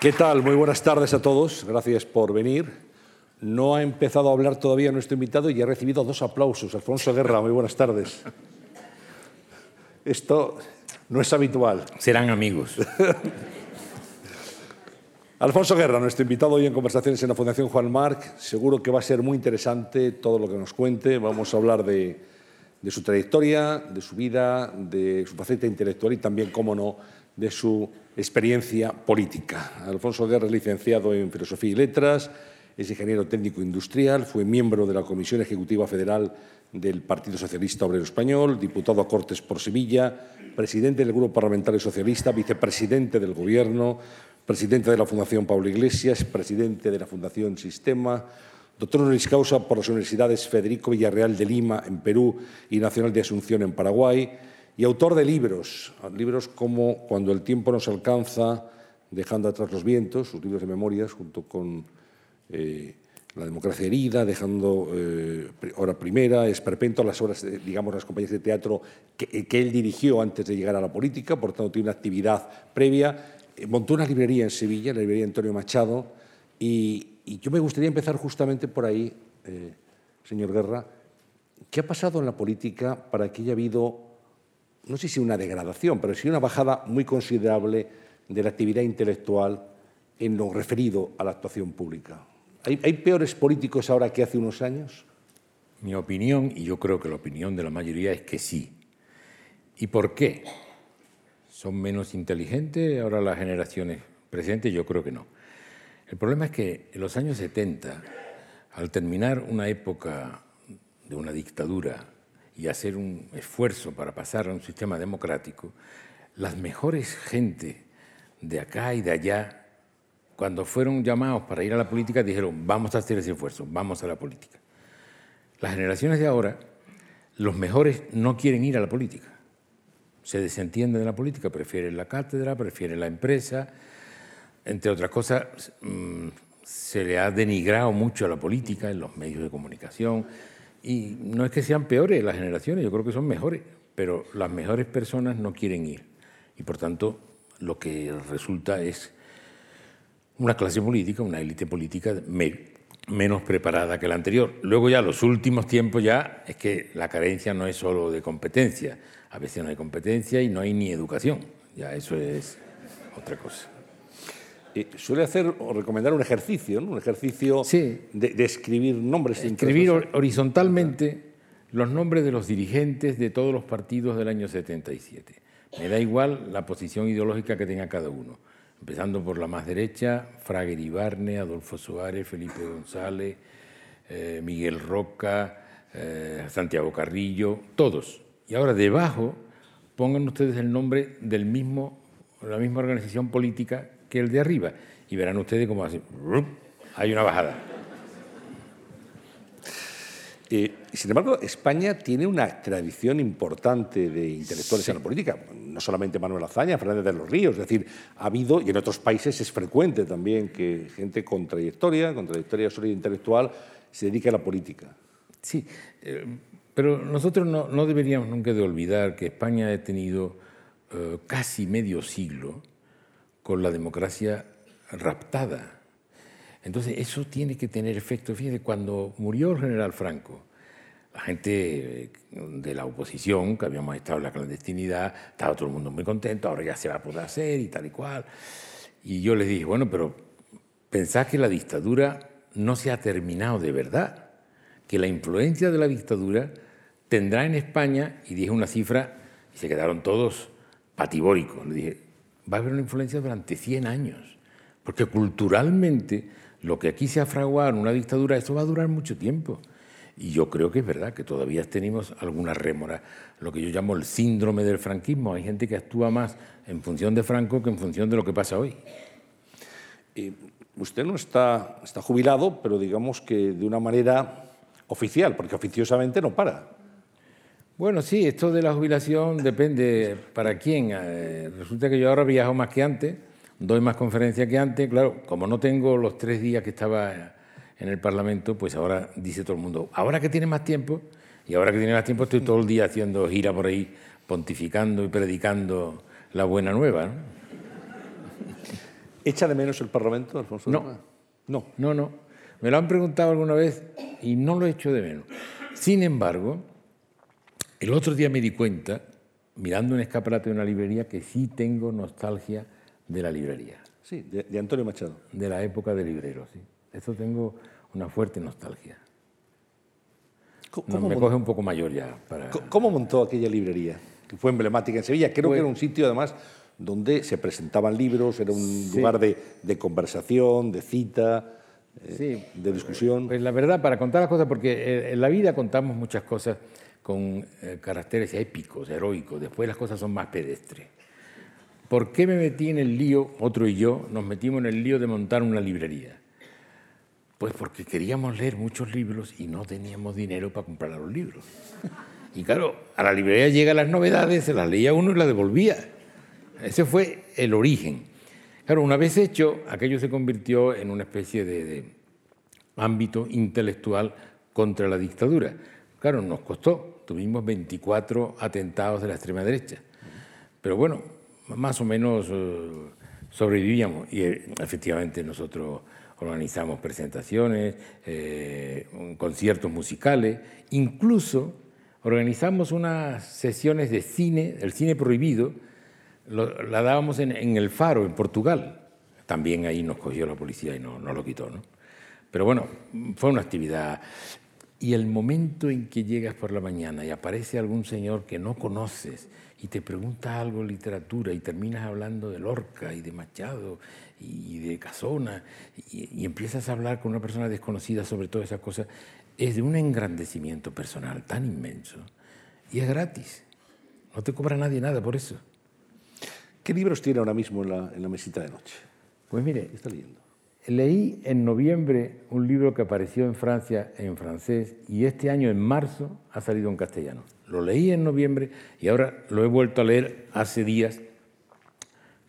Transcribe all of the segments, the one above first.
¿Qué tal? Muy buenas tardes a todos. Gracias por venir. No ha empezado a hablar todavía nuestro invitado y ha recibido dos aplausos. Alfonso Guerra, muy buenas tardes. Esto no es habitual. Serán amigos. Alfonso Guerra, nuestro invitado hoy en Conversaciones en la Fundación Juan Marc. Seguro que va a ser muy interesante todo lo que nos cuente. Vamos a hablar de, de su trayectoria, de su vida, de su faceta intelectual y también, cómo no, de su experiencia política. Alfonso Guerra es licenciado en Filosofía y Letras, es ingeniero técnico industrial, fue miembro de la Comisión Ejecutiva Federal del Partido Socialista Obrero Español, diputado a Cortes por Sevilla, presidente del Grupo Parlamentario Socialista, vicepresidente del Gobierno, presidente de la Fundación Pablo Iglesias, presidente de la Fundación Sistema, doctor honoris causa por las universidades Federico Villarreal de Lima en Perú y Nacional de Asunción en Paraguay, y autor de libros, libros como Cuando el tiempo nos alcanza, Dejando atrás los vientos, sus libros de memorias, junto con eh, La democracia herida, Dejando eh, Hora Primera, Esperpento, las obras, digamos, las compañías de teatro que, él dirigió antes de llegar a la política, por tanto tiene una actividad previa. Eh, montó una librería en Sevilla, la librería Antonio Machado, y, y yo me gustaría empezar justamente por ahí, eh, señor Guerra. ¿Qué ha pasado en la política para que haya habido no sé si una degradación, pero sí una bajada muy considerable de la actividad intelectual en lo referido a la actuación pública. ¿Hay, ¿Hay, peores políticos ahora que hace unos años? Mi opinión, y yo creo que la opinión de la mayoría, es que sí. ¿Y por qué? ¿Son menos inteligentes ahora las generaciones presentes? Yo creo que no. El problema es que en los años 70, al terminar una época de una dictadura y hacer un esfuerzo para pasar a un sistema democrático, las mejores gente de acá y de allá, cuando fueron llamados para ir a la política, dijeron, vamos a hacer ese esfuerzo, vamos a la política. Las generaciones de ahora, los mejores no quieren ir a la política. Se desentienden de la política, prefieren la cátedra, prefieren la empresa. Entre otras cosas, mm, se le ha denigrado mucho a la política en los medios de comunicación y no es que sean peores las generaciones, yo creo que son mejores, pero las mejores personas no quieren ir. Y por tanto, lo que resulta es una clase política, una élite política menos preparada que la anterior. Luego ya los últimos tiempos ya es que la carencia no es solo de competencia, a veces no hay competencia y no hay ni educación, ya eso es otra cosa. Eh, suele hacer o recomendar un ejercicio, ¿no? un ejercicio sí. de, de, escribir nombres. Escribir horizontalmente los nombres de los dirigentes de todos los partidos del año 77. Me da igual la posición ideológica que tenga cada uno, empezando por la más derecha, Frager Ibarne, Adolfo Suárez, Felipe González, eh, Miguel Roca, eh, Santiago Carrillo, todos. Y ahora debajo pongan ustedes el nombre del mismo, la misma organización política que el de arriba. Y verán ustedes cómo hace. Hay una bajada. Eh, sin embargo, España tiene una tradición importante de intelectuales sí. en la política. No solamente Manuel Azaña, Fernández de los Ríos. Es decir, ha habido, y en otros países es frecuente también, que gente con trayectoria, con trayectoria sólida intelectual, se dedique a la política. Sí, eh, pero nosotros no, no, deberíamos nunca de olvidar que España ha tenido eh, casi medio siglo con la democracia raptada. Entonces, eso tiene que tener efecto. Fíjense, cuando murió el general Franco, la gente de la oposición, que habíamos estado en la clandestinidad, estaba todo el mundo muy contento, ahora ya se va a poder hacer y tal y cual. Y yo les dije, bueno, pero pensad que la dictadura no se ha terminado de verdad, que la influencia de la dictadura tendrá en España, y dije una cifra, y se quedaron todos patibóricos. Le dije, va a haber una influencia durante 100 años, porque culturalmente lo que aquí se ha fraguado en una dictadura, eso va a durar mucho tiempo. Y yo creo que es verdad que todavía tenemos alguna rémora, lo que yo llamo el síndrome del franquismo. Hay gente que actúa más en función de Franco que en función de lo que pasa hoy. Y usted no está, está jubilado, pero digamos que de una manera oficial, porque oficiosamente no para. Bueno, sí, esto de la jubilación depende para quién. Eh, resulta que yo ahora viajo más que antes, doy más conferencias que antes. Claro, como no tengo los tres días que estaba en el Parlamento, pues ahora dice todo el mundo, ahora que tiene más tiempo, y ahora que tiene más tiempo estoy todo el día haciendo gira por ahí, pontificando y predicando la buena nueva. ¿no? ¿Echa de menos el Parlamento, Alfonso? No. No. No, no. Me lo han preguntado alguna vez y no lo echo de menos. Sin embargo, el otro día me di cuenta, mirando un escaparate de una librería, que sí tengo nostalgia de la librería. Sí, de, Antonio Machado. De la época de librero, sí. Eso tengo una fuerte nostalgia. ¿Cómo me coge un poco mayor ya. Para... ¿Cómo montó aquella librería? Que fue emblemática en Sevilla. Creo que era un sitio, además, donde se presentaban libros, era un lugar de, de, conversación, de cita, eh, de discusión. Pues la verdad, para contar las cosas, porque eh, en la vida contamos muchas cosas con eh, caracteres épicos, heroicos, después las cosas son más pedestres. ¿Por qué me metí en el lío, otro y yo, nos metimos en el lío de montar una librería? Pues porque queríamos leer muchos libros y no teníamos dinero para comprar los libros. Y claro, a la librería llegan las novedades, se las leía uno y las devolvía. Ese fue el origen. Claro, una vez hecho, aquello se convirtió en una especie de, de ámbito intelectual contra la dictadura. Claro, nos costó. Tuvimos 24 atentados de la extrema derecha. Pero bueno, más o menos eh, sobrevivíamos. Y eh, efectivamente nosotros organizamos presentaciones, eh, conciertos musicales, incluso organizamos unas sesiones de cine, el cine prohibido, la dábamos en, El Faro, en Portugal. También ahí nos cogió la policía y no, no lo quitó. ¿no? Pero bueno, fue una actividad. Y el momento en que llegas por la mañana y aparece algún señor que no conoces y te pregunta algo de literatura y terminas hablando de Lorca y de Machado y de Casona y, empiezas a hablar con una persona desconocida sobre todas esas cosas, es de un engrandecimiento personal tan inmenso y es gratis. No te cobra nadie nada por eso. ¿Qué libros tiene ahora mismo en la, en la mesita de noche? Pues mire, ¿Qué está leyendo? Leí en noviembre un libro que apareció en Francia en francés y este año en marzo ha salido en castellano. Lo leí en noviembre y ahora lo he vuelto a leer hace días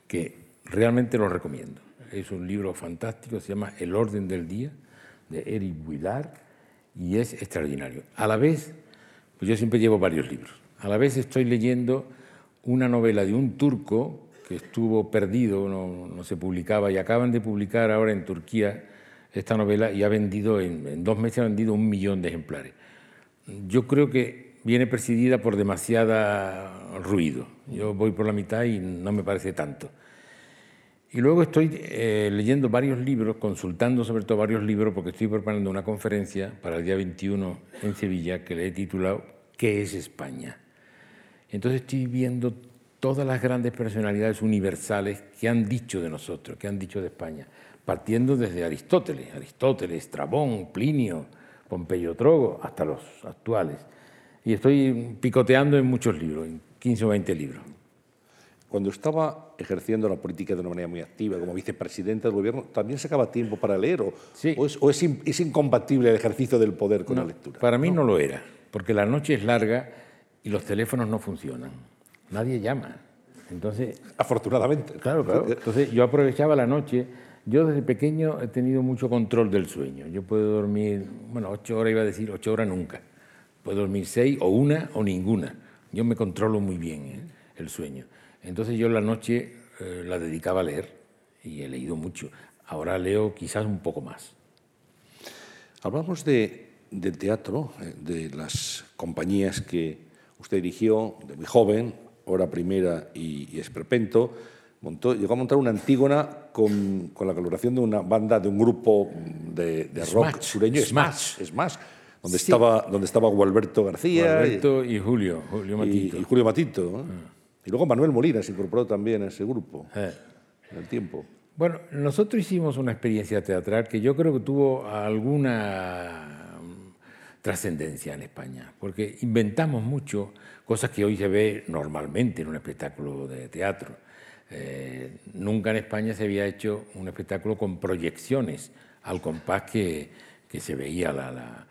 que realmente lo recomiendo. Es un libro fantástico, se llama El orden del día, de Eric Buillard, y es extraordinario. A la vez, pues yo siempre llevo varios libros, a la vez estoy leyendo una novela de un turco que estuvo perdido, no, se publicaba, y acaban de publicar ahora en Turquía esta novela y ha vendido, en, en dos meses ha vendido un millón de ejemplares. Yo creo que viene presidida por demasiada ruido. Yo voy por la mitad y no me parece tanto. Y luego estoy eh, leyendo varios libros, consultando sobre todo varios libros, porque estoy preparando una conferencia para el día 21 en Sevilla que le he titulado ¿Qué es España? Entonces estoy viendo todas las grandes personalidades universales que han dicho de nosotros, que han dicho de España, partiendo desde Aristóteles, Aristóteles, Estrabón, Plinio, Pompeyo Trogo, hasta los actuales. Y estoy picoteando en muchos libros, en 15 o 20 libros cuando estaba ejerciendo la política de una manera muy activa como vicepresidente del gobierno, ¿también sacaba tiempo para leer o, es, es, incompatible el ejercicio del poder con la lectura? Para mí no. lo era, porque la noche es larga y los teléfonos no funcionan. Nadie llama. Entonces, Afortunadamente. Claro, claro. Entonces yo aprovechaba la noche. Yo desde pequeño he tenido mucho control del sueño. Yo puedo dormir, bueno, ocho horas iba a decir, ocho horas nunca. Puedo dormir seis o una o ninguna. Yo me controlo muy bien ¿eh? el sueño. Entonces yo la noche eh, la dedicaba a leer y he leído mucho. Ahora leo quizás un poco más. Hablamos de, del teatro, eh, de las compañías que usted dirigió de muy joven, Hora Primera y, Esperpento. Montó, llegó a montar una Antígona con, con, la colaboración de una banda, de un grupo de, rock sureño, Smash, Smash donde, estaba, donde estaba Gualberto García. Gualberto y, Julio, Julio Matito. Y, Julio Matito. Ah. Y luego Manuel Molina se incorporó también a ese grupo eh. en el tiempo. Bueno, nosotros hicimos una experiencia teatral que yo creo que tuvo alguna mm, trascendencia en España, porque inventamos mucho cosas que hoy se ve normalmente en un espectáculo de teatro. Eh, nunca en España se había hecho un espectáculo con proyecciones al compás que, que se veía la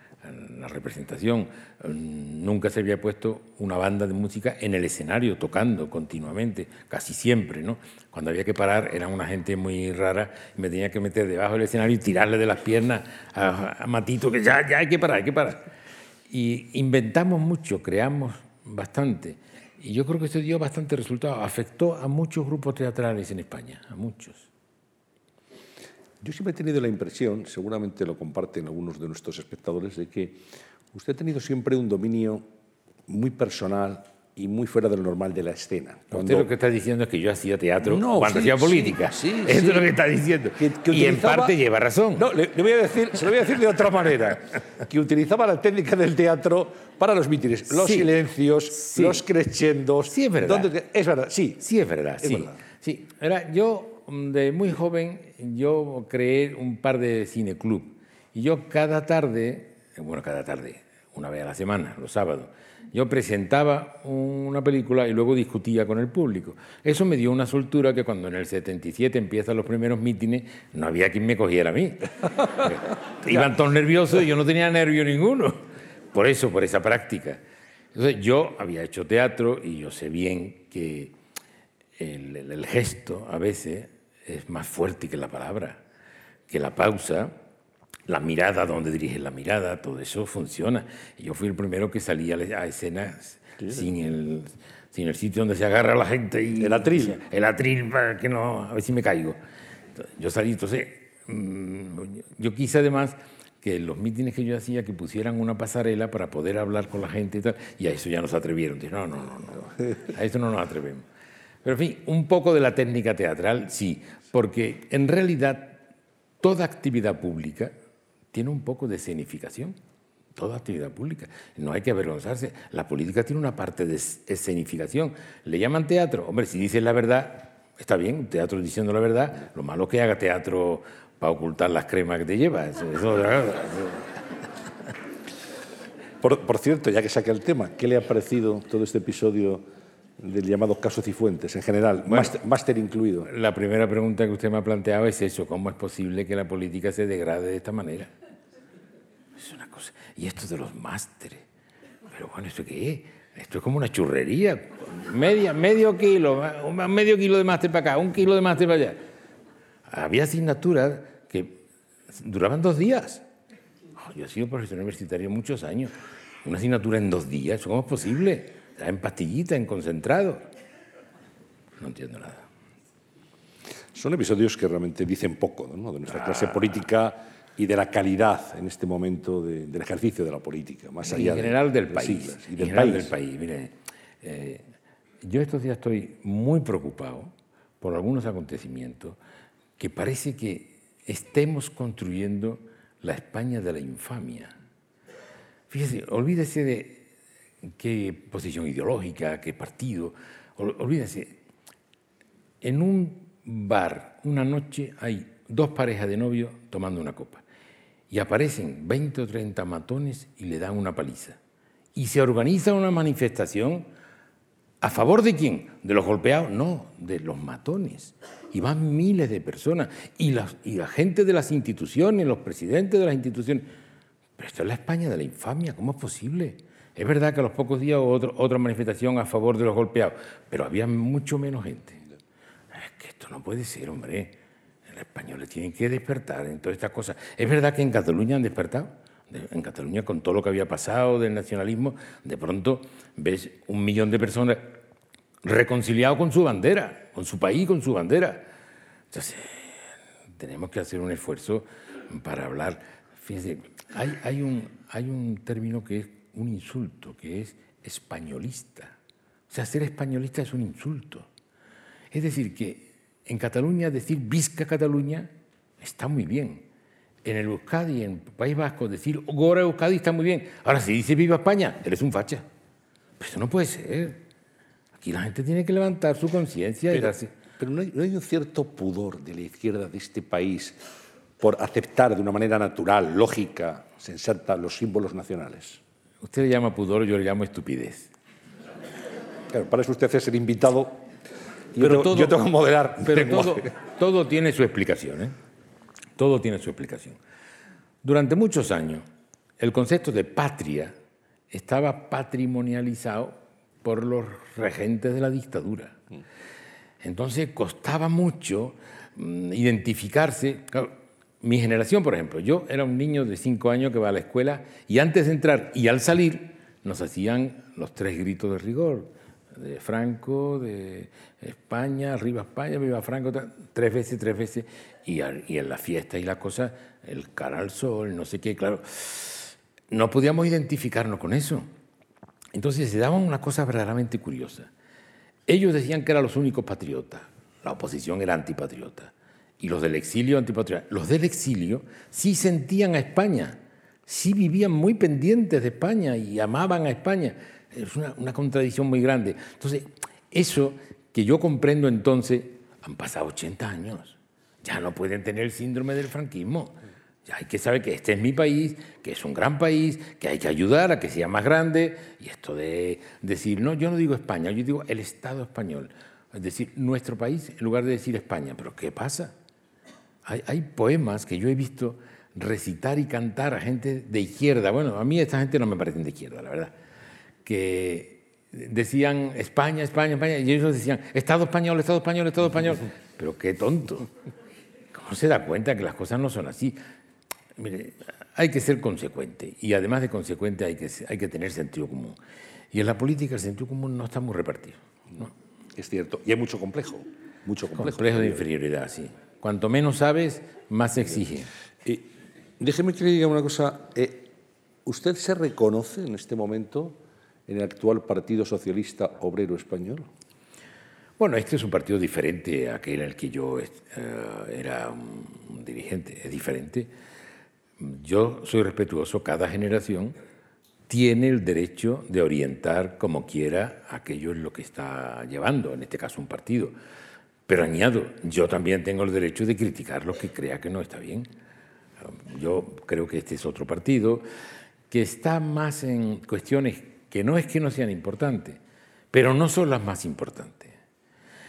la representación. Nunca se había puesto una banda de música en el escenario tocando continuamente, casi siempre, ¿no? Cuando había que parar era una gente muy rara y me tenía que meter debajo del escenario y tirarle de las piernas a, Matito que ya, ya hay que parar, hay que parar. Y inventamos mucho, creamos bastante. Y yo creo que eso dio bastante resultado. Afectó a muchos grupos teatrales en España, a muchos. Yo siempre he tenido la impresión, seguramente lo comparten algunos de nuestros espectadores, de que usted ha tenido siempre un dominio muy personal y muy fuera de lo normal de la escena. Cuando... Usted lo que está diciendo es que yo hacía teatro No, cuando sí, hacía política. sí, sí, Eso es lo que está diciendo. Que- que y en utilizaba- parte lleva razón. No, le, le voy a decir, se lo voy a decir de otra manera, que utilizaba la técnica del teatro para los mítines, los Sí. silencios, Sí. los crescendos. Sí, es verdad. donde- es verdad, sí. Sí, es verdad, Es sí. verdad. sí. Era, yo, de muy joven, yo creé un par de cineclub. Y yo cada tarde, bueno, cada tarde, una vez a la semana, los sábados, yo presentaba una película y luego discutía con el público. Eso me dio una soltura que cuando en el 77 empiezan los primeros mítines, no había quien me cogiera a mí. Iban todos nerviosos y yo no tenía nervio ninguno. Por eso, por esa práctica. Entonces, yo había hecho teatro y yo sé bien que el, el- gesto a veces es más fuerte que la palabra, que la pausa, la mirada, donde diriges la mirada, todo eso funciona. Y yo fui el primero que salía a escena sin el, sin el sitio donde se agarra la gente. Y, El atril. El atril para que no, a ver si me caigo. Yo salí, entonces, mm, yo quise además que los mítines que yo hacía que pusieran una pasarela para poder hablar con la gente y tal, y a eso ya nos atrevieron. Dije, no, no, no, no, a eso no nos atrevemos. Pero en fin, un poco de la técnica teatral, sí, porque en realidad toda actividad pública tiene un poco de escenificación. Toda actividad pública. No hay que avergonzarse. La política tiene una parte de es- escenificación. ¿Le llaman teatro? Hombre, si dices la verdad, está bien, teatro diciendo la verdad. Lo malo es que haga teatro para ocultar las cremas que te llevas. Por, por cierto, ya que saca el tema, ¿qué le ha parecido todo este episodio del llamado caso Cifuentes en general, máster, máster incluido? La primera pregunta que usted me ha planteado es eso, ¿cómo es posible que la política se degrade de esta manera? Es una cosa. Y esto de los másteres. Pero bueno, ¿esto qué es? Esto es como una churrería. Media, medio kilo, medio kilo de máster para acá, un kilo de máster para allá. Había asignaturas duraban dos días. Yo he sido profesor universitario muchos años. Una asignatura en dos días, ¿eso ¿cómo es posible? En pastillita, en concentrado. No entiendo nada. Son episodios que realmente dicen poco ¿no? de nuestra clase política y de la calidad en este momento de- del ejercicio de la política, más allá en de- general del de país. siglas y en del general país. del país. Mire, eh, yo estos días estoy muy preocupado por algunos acontecimientos que parece que estemos construyendo la España de la infamia. Fíjese, olvídese de qué posición ideológica, qué partido, ol- olvídese. En un bar, una noche, hay dos parejas de novios tomando una copa. Y aparecen 20 o 30 matones y le dan una paliza. Y se organiza una manifestación ¿A favor de quién? ¿De los golpeados? No, de los matones. Y van miles de personas. Y, la gente de las instituciones, los presidentes de las instituciones. Pero esto es la España de la infamia, ¿cómo es posible? Es verdad que a los pocos días otro- otra manifestación a favor de los golpeados, pero había mucho menos gente. Es que esto no puede ser, hombre. Los españoles tienen que despertar en todas estas cosas. Es verdad que en Cataluña han despertado. En Cataluña, con todo lo que había pasado del nacionalismo, de pronto ves un millón de personas reconciliados con su bandera, con su país, con su bandera. Entonces, tenemos que hacer un esfuerzo para hablar. Fíjense, hay, hay, un, hay un término que es un insulto, que es españolista. O sea, ser españolista es un insulto. Es decir, que en Cataluña decir Visca Cataluña está muy bien. En el Euskadi, en País Vasco, decir Gora Euskadi está muy bien. Ahora, si dice Viva España, eres un facha. Pero eso no puede ser. Aquí la gente tiene que levantar su conciencia y darse... pero no, hay, no hay un cierto pudor de la izquierda de este país por aceptar de una manera natural, lógica, sensata los símbolos nacionales. Usted le llama pudor, yo le llamo estupidez. Claro, para eso usted es el invitado. Pero yo, tengo, todo- yo tengo que moderar. Pero todo tiene su explicación, ¿eh? Todo tiene su explicación. Durante muchos años, el concepto de patria estaba patrimonializado por los regentes de la dictadura. Entonces costaba mucho mm, identificarse. Mi generación, por ejemplo, yo era un niño de cinco años que va a la escuela y antes de entrar y al salir nos hacían los tres gritos de rigor. De Franco, de España, arriba España, viva Franco, tres veces, tres veces, y, y en la fiesta y la cosa, el cara al sol, no sé qué, claro, no podíamos identificarnos con eso. Entonces se daban una cosa verdaderamente curiosa. Ellos decían que eran los únicos patriotas, la oposición era antipatriota, y los del exilio antipatriotas. Los del exilio sí sentían a España, sí vivían muy pendientes de España y amaban a España. Es una, contradicción muy grande. Entonces, eso que yo comprendo entonces, han pasado 80 años, ya no pueden tener el síndrome del franquismo. Ya hay que saber que este es mi país, que es un gran país, que hay que ayudar a que sea más grande. Y esto de decir, no, yo no digo España, yo digo el Estado español. Es decir, nuestro país en lugar de decir España. Pero ¿qué pasa? Hay, hay poemas que yo he visto recitar y cantar a gente de izquierda. Bueno, a mí esta gente no me parecen de izquierda, la verdad. Que decían España, España, España, y ellos decían Estado español, Estado español, Estado español. Pero qué tonto. ¿Cómo se da cuenta que las cosas no son así? Mire, hay que ser consecuente y además de consecuente hay que, hay que tener sentido común. Y en la política el sentido común no está muy repartido. ¿no? Es cierto. Y hay mucho complejo. Mucho complejo. Complejo de inferioridad, sí. Cuanto menos sabes, más se exige. Y déjeme que le diga una cosa. Eh, ¿Usted se reconoce en este momento en el actual Partido Socialista Obrero Español? Bueno, este es un partido diferente a aquel en el que yo eh, era un dirigente. Es diferente yo soy respetuoso, cada generación tiene el derecho de orientar como quiera aquello en lo que está llevando, en este caso un partido. Pero añado, yo también tengo el derecho de criticar lo que crea que no está bien. Yo creo que este es otro partido que está más en cuestiones que no es que no sean importantes, pero no son las más importantes.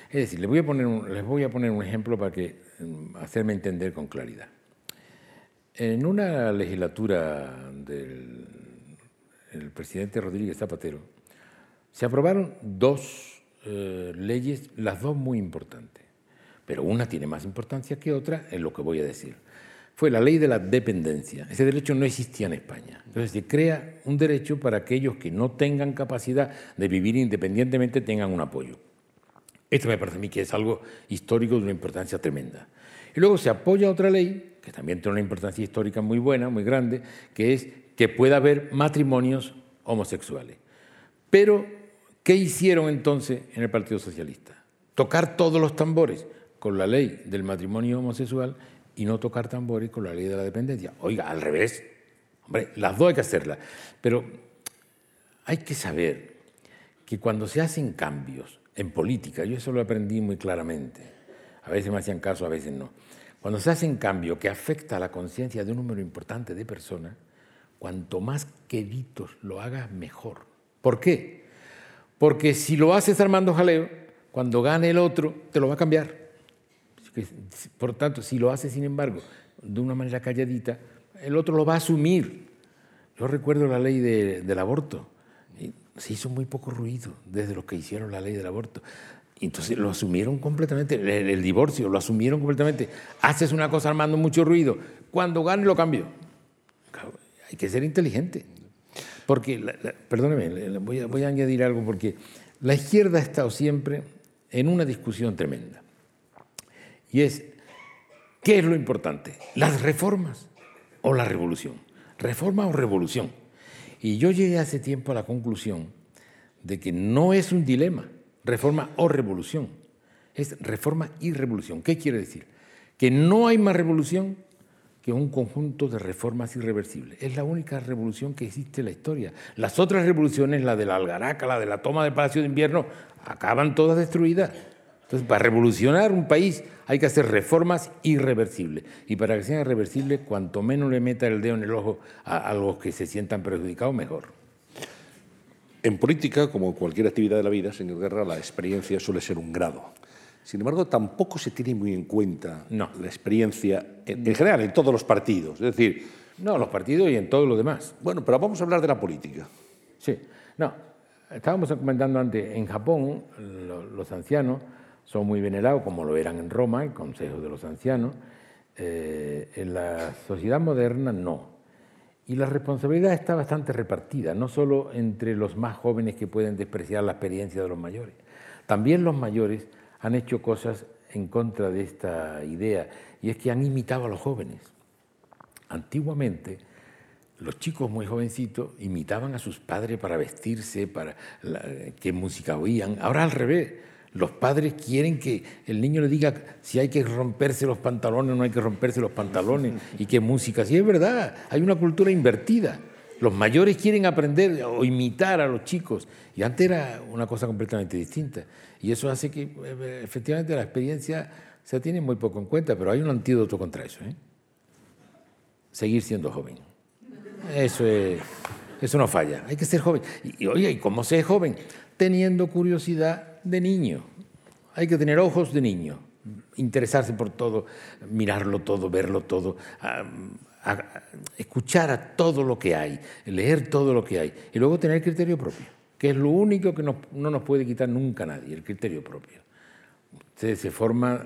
Es decir, les voy a poner un, les voy a poner un ejemplo para que, mm, hacerme entender con claridad. En una legislatura del presidente Rodríguez Zapatero se aprobaron dos eh, leyes, las dos muy importantes, pero una tiene más importancia que otra en lo que voy a decir. Fue la ley de la dependencia. Ese derecho no existía en España. Entonces se crea un derecho para aquellos que no tengan capacidad de vivir independientemente tengan un apoyo. Esto me parece a mí que es algo histórico de una importancia tremenda. Y luego se apoya otra ley, que también tiene una importancia histórica muy buena, muy grande, que es que pueda haber matrimonios homosexuales. Pero, ¿qué hicieron entonces en el Partido Socialista? Tocar todos los tambores con la ley del matrimonio homosexual y no tocar tambores con la ley de la dependencia. Oiga, al revés. Hombre, las dos hay que hacerlas. Pero hay que saber que cuando se hacen cambios en política, yo eso lo aprendí muy claramente, a veces me hacían caso, a veces no, cuando se hace un cambio que afecta a la conciencia de un número importante de personas, cuanto más queditos lo hagas, mejor. ¿Por qué? Porque si lo haces armando jaleo, cuando gane el otro, te lo va a cambiar. Por tanto, si lo haces, sin embargo, de una manera calladita, el otro lo va a asumir. Yo recuerdo la ley del aborto. Se hizo muy poco ruido desde los que hicieron la ley del aborto. Entonces lo asumieron completamente, el, divorcio lo asumieron completamente. Haces una cosa armando mucho ruido, cuando gane lo cambio. Hay que ser inteligente. Porque, perdóneme, voy voy a añadir algo, porque la izquierda ha estado siempre en una discusión tremenda. Y es, ¿qué es lo importante? ¿Las reformas o la revolución? ¿Reforma o revolución? Y yo llegué hace tiempo a la conclusión de que no es un dilema, reforma o revolución. Es reforma y revolución. ¿Qué quiere decir? Que no hay más revolución que un conjunto de reformas irreversibles. Es la única revolución que existe en la historia. Las otras revoluciones, la de la algaraca, la de la toma del Palacio de Invierno, acaban todas destruidas. Entonces, para revolucionar un país hay que hacer reformas irreversibles. Y para que sean irreversibles, cuanto menos le meta el dedo en el ojo a, a los que se sientan perjudicados, mejor. En política, como cualquier actividad de la vida, señor Guerra, la experiencia suele ser un grado. Sin embargo, tampoco se tiene muy en cuenta no. la experiencia, en, en, general, en todos los partidos. Es decir... No, los partidos y en todo lo demás. Bueno, pero vamos a hablar de la política. Sí. No, estábamos comentando antes, en Japón los, los ancianos son muy venerados, como lo eran en Roma, el Consejo de los Ancianos. Eh, en la sociedad moderna, no. Y la responsabilidad está bastante repartida, no solo entre los más jóvenes que pueden despreciar la experiencia de los mayores. También los mayores han hecho cosas en contra de esta idea, y es que han imitado a los jóvenes. Antiguamente, los chicos muy jovencitos imitaban a sus padres para vestirse, para qué música oían. Ahora al revés, los padres quieren que el niño le diga si hay que romperse los pantalones o no hay que romperse los pantalones y qué música. Sí, es verdad, hay una cultura invertida. Los mayores quieren aprender o imitar a los chicos. Y antes era una cosa completamente distinta. Y eso hace que eh, efectivamente la experiencia se tiene muy poco en cuenta, pero hay un antídoto contra eso. ¿eh? Seguir siendo joven. Eso, es, eso no falla. Hay que ser joven. Y, oye, ¿y cómo ser joven? Teniendo curiosidad de niño. Hay que tener ojos de niño, interesarse por todo, mirarlo todo, verlo todo, escuchar a todo lo que hay, leer todo lo que hay y luego tener criterio propio, que es lo único que no, nos puede quitar nunca nadie, el criterio propio. Usted se forma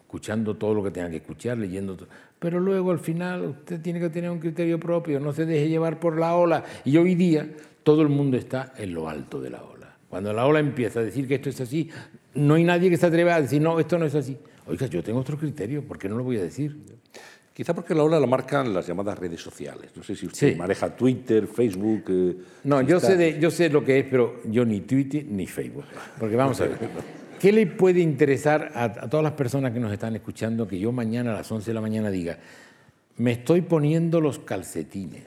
escuchando todo lo que tenga que escuchar, leyendo todo. Pero luego al final usted tiene que tener un criterio propio, no se deje llevar por la ola. Y hoy día todo el mundo está en lo alto de la ola. Cuando la ola empieza a decir que esto es así, no hay nadie que se atreva a decir, no, esto no es así. Oiga, yo tengo otro criterio, ¿por qué no lo voy a decir? Quizá porque la ola la marcan las llamadas redes sociales. No sé si usted maneja Twitter, Facebook. Eh, no, yo sé, yo sé lo que es, pero yo ni Twitter ni Facebook. Porque vamos a ver. ¿Qué le puede interesar a, a, todas las personas que nos están escuchando que yo mañana a las 11 de la mañana diga, me estoy poniendo los calcetines?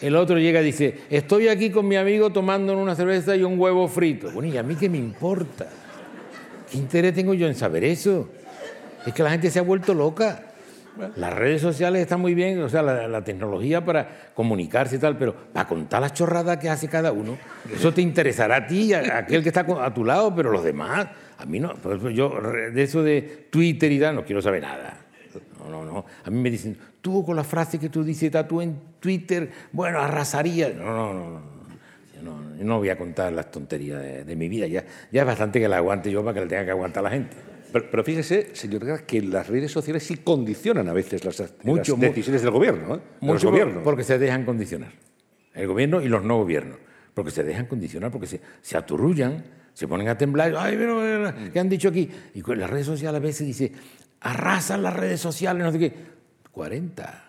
El otro llega y dice, estoy aquí con mi amigo tomando una cerveza y un huevo frito. Bueno, ¿y a mí qué me importa? ¿Qué interés tengo yo en saber eso? Es que la gente se ha vuelto loca. Las redes sociales están muy bien, o sea, la, tecnología para comunicarse y tal, pero para contar las chorradas que hace cada uno, eso te interesará a ti, a, aquel que está a tu lado, pero los demás, a mí no. Yo de eso de Twitter y tal no quiero saber nada. No, no, no. A mí me dicen, tú con la frase que tú dices, tú en Twitter, bueno, arrasaría. No, no, no. no. Yo no, voy a contar las tonterías de, mi vida. Ya, ya es bastante que la aguante yo para que la tenga que aguantar la gente. Pero, fíjese, señor Guerra, que las redes sociales sí condicionan a veces las, decisiones del gobierno. ¿eh? Mucho porque se dejan condicionar. El gobierno y los no gobiernos. Porque se dejan condicionar, porque se, se aturrullan, se ponen a temblar. Ay, pero, ¿qué han dicho aquí? Y con las redes sociales a veces dice, arrasan las redes sociales, no sé qué. 40.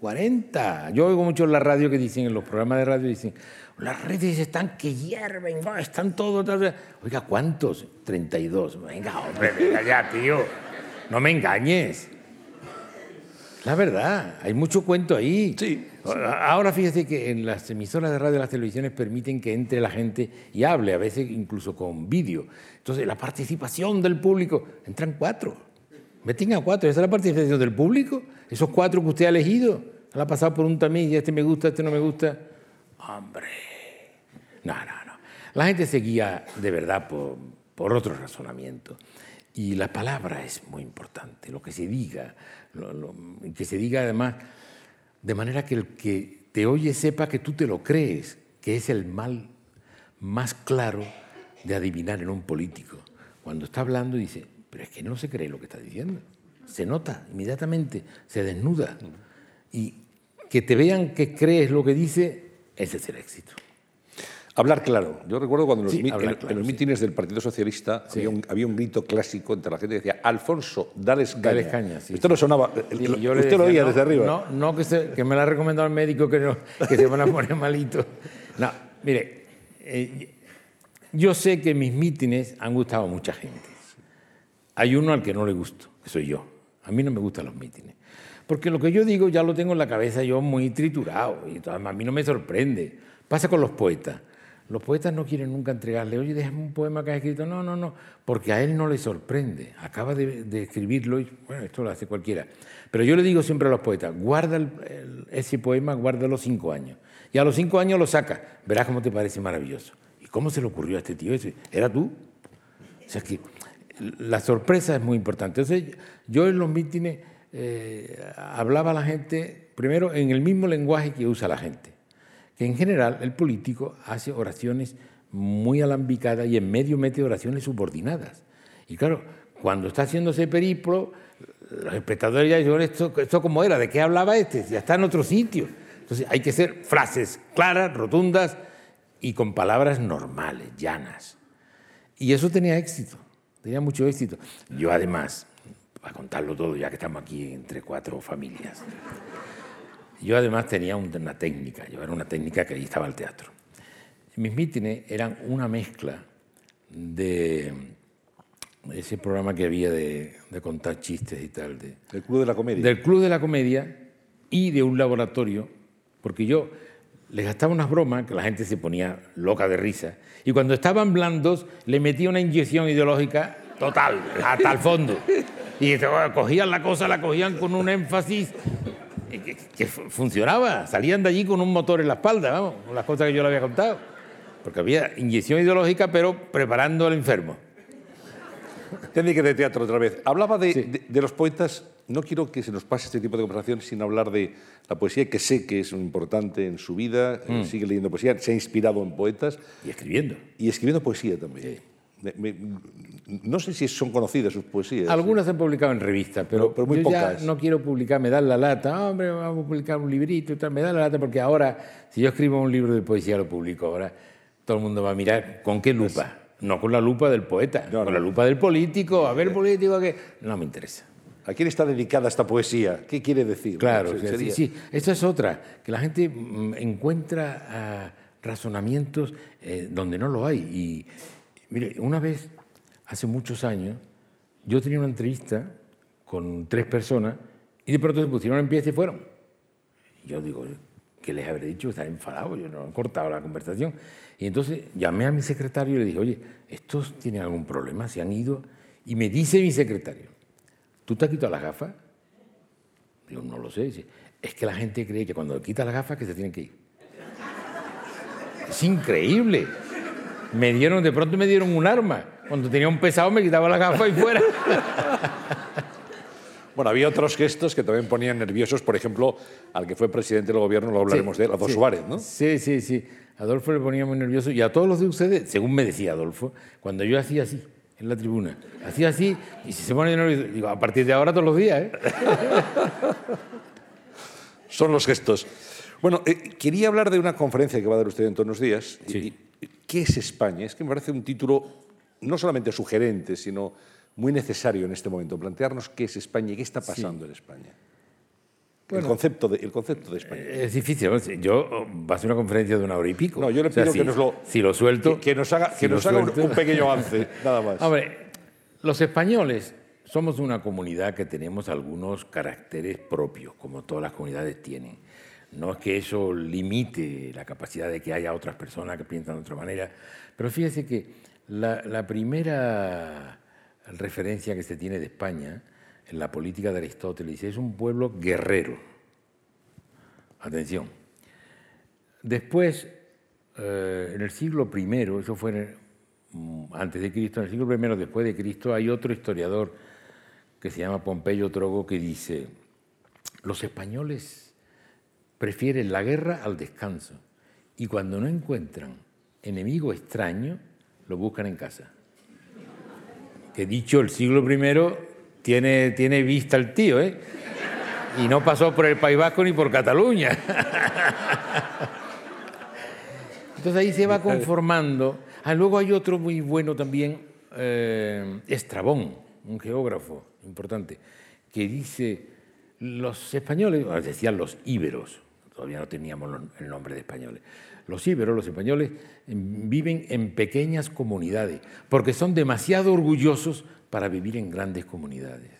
40. Yo oigo mucho en la radio que dicen, en los programas de radio dicen, las redes están que hierven, están todos. Oiga, ¿cuántos? 32. Venga, hombre, venga ya, tío. No me engañes. La verdad, hay mucho cuento ahí. Sí, Ahora fíjese que en las emisoras de radio las televisiones permiten que entre la gente y hable, a veces incluso con vídeo. Entonces, la participación del público, entran cuatro. Meten a cuatro, esa es la participación del público. Esos cuatro que usted ha elegido, la ha pasado por un tamiz, este me gusta, este no me gusta. Hombre, no, no, no. La gente se guía de verdad por, por otro razonamiento. Y la palabra es muy importante, lo que se diga, que se diga además de manera que el que te oye sepa que tú te lo crees, que es el mal más claro de adivinar en un político. Cuando está hablando dice, pero es que no se cree lo que está diciendo. Se nota inmediatamente, se desnuda. Y que te vean que crees lo que dice, ese es el éxito. Hablar claro. Yo recuerdo cuando en los, mítines del Partido Socialista había, un, grito clásico entre la gente que decía, Alfonso, dales caña. Esto no sonaba, usted lo oía desde arriba. No, no que, que me lo ha recomendado el médico que, que se van a poner malito. No, mire, eh, yo sé que mis mítines han gustado a mucha gente. Hay uno al que no le gusto, que soy yo. A mí no me gustan los mítines. Porque lo que yo digo ya lo tengo en la cabeza yo muy triturado y a mí no me sorprende. Pasa con los poetas. Los poetas no quieren nunca entregarle, oye, déjame un poema que has escrito. No, no, no, porque a él no le sorprende. Acaba de, escribirlo y, bueno, esto lo hace cualquiera. Pero yo le digo siempre a los poetas, guarda ese poema, guárdalo cinco años. Y a los cinco años lo saca. Verás cómo te parece maravilloso. ¿Y cómo se le ocurrió a este tío ese? ¿Era tú? O sea que la sorpresa es muy importante. Entonces, yo en los mítines eh, hablaba a la gente, primero en el mismo lenguaje que usa la gente, que en general el político hace oraciones muy alambicadas y en medio mete oraciones subordinadas. Y claro, cuando está haciendo ese periplo, los espectadores ya dicen, ¿esto, ¿esto cómo era? ¿De qué hablaba este? Ya está en otro sitio. Entonces hay que hacer frases claras, rotundas y con palabras normales, llanas. Y eso tenía éxito, tenía mucho éxito. Yo además, para contarlo todo, ya que estamos aquí entre cuatro familias, yo además tenía una técnica, yo era una técnica que ahí estaba el teatro. Mis mítines eran una mezcla de ese programa que había de, contar chistes y tal. De, ¿Del Club de la Comedia? Del Club de la Comedia y de un laboratorio, porque yo les gastaba unas bromas que la gente se ponía loca de risa, y cuando estaban blandos le metía una inyección ideológica total, hasta el fondo. Y cogían la cosa, la cogían con un énfasis que, funcionaba, salían de allí con un motor en la espalda, vamos, las cosas que yo le había contado, porque había inyección ideológica, pero preparando al enfermo. Técnica de teatro otra vez. Hablaba de, los poetas. No quiero que se nos pase este tipo de conversación sin hablar de la poesía, que sé que es importante en su vida. Eh, mm. Sigue leyendo poesía, se ha inspirado en poetas. Y escribiendo. Y escribiendo poesía también. no sé si son conocidas sus poesías. Algunas se han publicado en revistas, pero, muy yo pocas. Ya no quiero publicar, me dan la lata. hombre, vamos a publicar un librito y tal. Me dan la lata porque ahora, si yo escribo un libro de poesía, lo publico. Ahora todo el mundo va a mirar con qué lupa. No con la lupa del poeta, con la lupa del político. A ver, político, que. No me interesa. ¿A quién está dedicada esta poesía? ¿Qué quiere decir? Claro, sí, sí. Esta es otra, que la gente mm, encuentra ah, razonamientos eh, donde no lo hay. Y mire, una vez, hace muchos años, yo tenía una entrevista con tres personas y de pronto se pusieron en pie y se fueron. Yo digo, ¿qué les habré dicho? Están enfadados, yo no he cortado la conversación. Y entonces llamé a mi secretario y le dije, oye, ¿estos tienen algún problema? ¿Se han ido? Y me dice mi secretario, ¿tú te has quitado las gafas? Digo, no lo sé. Dice, es que la gente cree que cuando quita las gafas que se tienen que ir. Es increíble. Me dieron, de pronto me dieron un arma. Cuando tenía un pesado me quitaba las gafas y fuera. Bueno, había otros gestos que también ponían nerviosos, por ejemplo, al que fue presidente del gobierno, lo hablaremos de él, Adolfo Suárez, ¿no? Sí, sí, sí. Adolfo le ponía muy nervioso y a todos los de ustedes, según me decía Adolfo, cuando yo hacía así en la tribuna, hacía así y si se pone nervioso, digo, a partir de ahora todos los días, ¿eh? Son los gestos. Bueno, eh, quería hablar de una conferencia que va a dar usted en todos los días. Sí. ¿Qué es España? Es que me parece un título no solamente sugerente, sino muy necesario en este momento, plantearnos qué es España y qué está pasando en España. El, concepto de, el concepto de España. Eh, es difícil. Yo va a ser una conferencia de una hora y pico. No, yo le pido que nos lo. Si lo suelto. Que, nos haga, que nos haga un, pequeño avance, nada más. Hombre, los españoles somos una comunidad que tenemos algunos caracteres propios, como todas las comunidades tienen. No es que eso limite la capacidad de que haya otras personas que piensan de otra manera, pero fíjese que la, la primera referencia que se tiene de España en la política de Aristóteles es un pueblo guerrero. Atención. Después, eh, en el siglo I, eso fue mm, antes de Cristo, en el siglo I después de Cristo, hay otro historiador que se llama Pompeyo Trogo que dice, los españoles prefieren la guerra al descanso y cuando no encuentran enemigo extraño, lo buscan en casa que dicho el siglo I tiene, tiene vista el tío, ¿eh? Y no pasó por el País Vasco ni por Cataluña. Entonces ahí se va conformando. Ah, luego hay otro muy bueno también, eh, Estrabón, un geógrafo importante, que dice, los españoles, decían los íberos, todavía no teníamos el nombre de españoles, los íberos, los españoles, viven en pequeñas comunidades porque son demasiado orgullosos para vivir en grandes comunidades.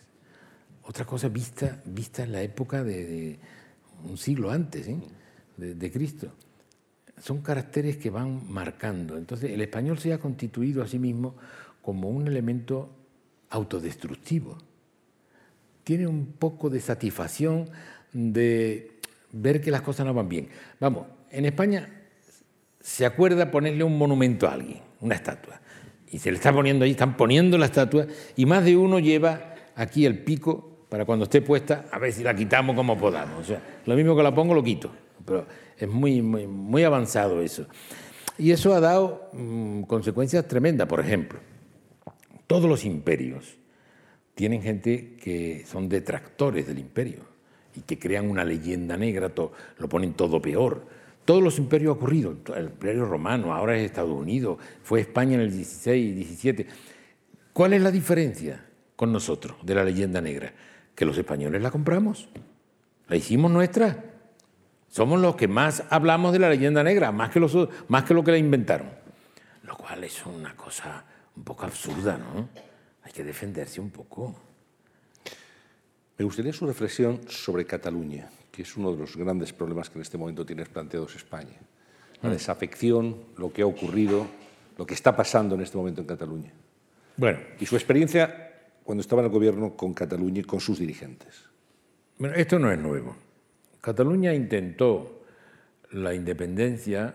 Otra cosa vista, vista en la época de, un siglo antes ¿eh? de, Cristo. Son caracteres que van marcando. Entonces el español se ha constituido a sí mismo como un elemento autodestructivo. Tiene un poco de satisfacción de ver que las cosas no van bien. Vamos, en España se acuerda ponerle un monumento a alguien, una estatua. Y se le está poniendo ahí, están poniendo la estatua, y más de uno lleva aquí el pico para cuando esté puesta, a ver si la quitamos como podamos. O sea, lo mismo que la pongo, lo quito. Pero es muy, muy, avanzado eso. Y eso ha dado mm, consecuencias tremendas. Por ejemplo, todos los imperios tienen gente que son detractores del imperio y que crean una leyenda negra, lo ponen todo peor. Todos los imperios han ocurrido, el imperio romano, ahora es Estados Unidos, fue España en el 16 y 17. ¿Cuál es la diferencia con nosotros de la leyenda negra? Que los españoles la compramos, la hicimos nuestra. Somos los que más hablamos de la leyenda negra, más que, los, más que lo que la inventaron. Lo cual es una cosa un poco absurda, ¿no? Hay que defenderse un poco. Me gustaría su reflexión sobre Cataluña, que es uno de los grandes problemas que en este momento tiene planteados España. La mm. desafección, lo que ha ocurrido, lo que está pasando en este momento en Cataluña. Bueno. Y su experiencia cuando estaba en el gobierno con Cataluña y con sus dirigentes. Bueno, esto no es nuevo. Cataluña intentó la independencia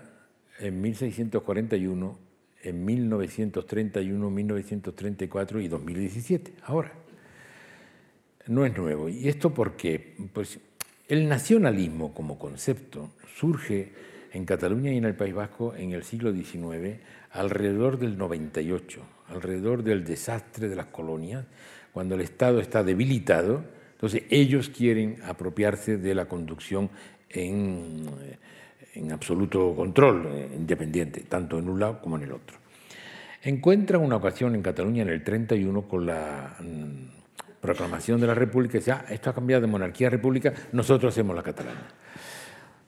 en 1641, en 1931, 1934 y 2017, ahora. No es nuevo. ¿Y esto por qué? Pues el nacionalismo como concepto surge en Cataluña y en el País Vasco en el siglo XIX, alrededor del 98, alrededor del desastre de las colonias, cuando el Estado está debilitado, entonces ellos quieren apropiarse de la conducción en, absoluto control, independiente, tanto en un lado como en el otro. Encuentran una ocasión en Cataluña en el 31 con la mm, proclamación de la República dice, ah, esto ha cambiado de monarquía a república, nosotros hacemos la catalana.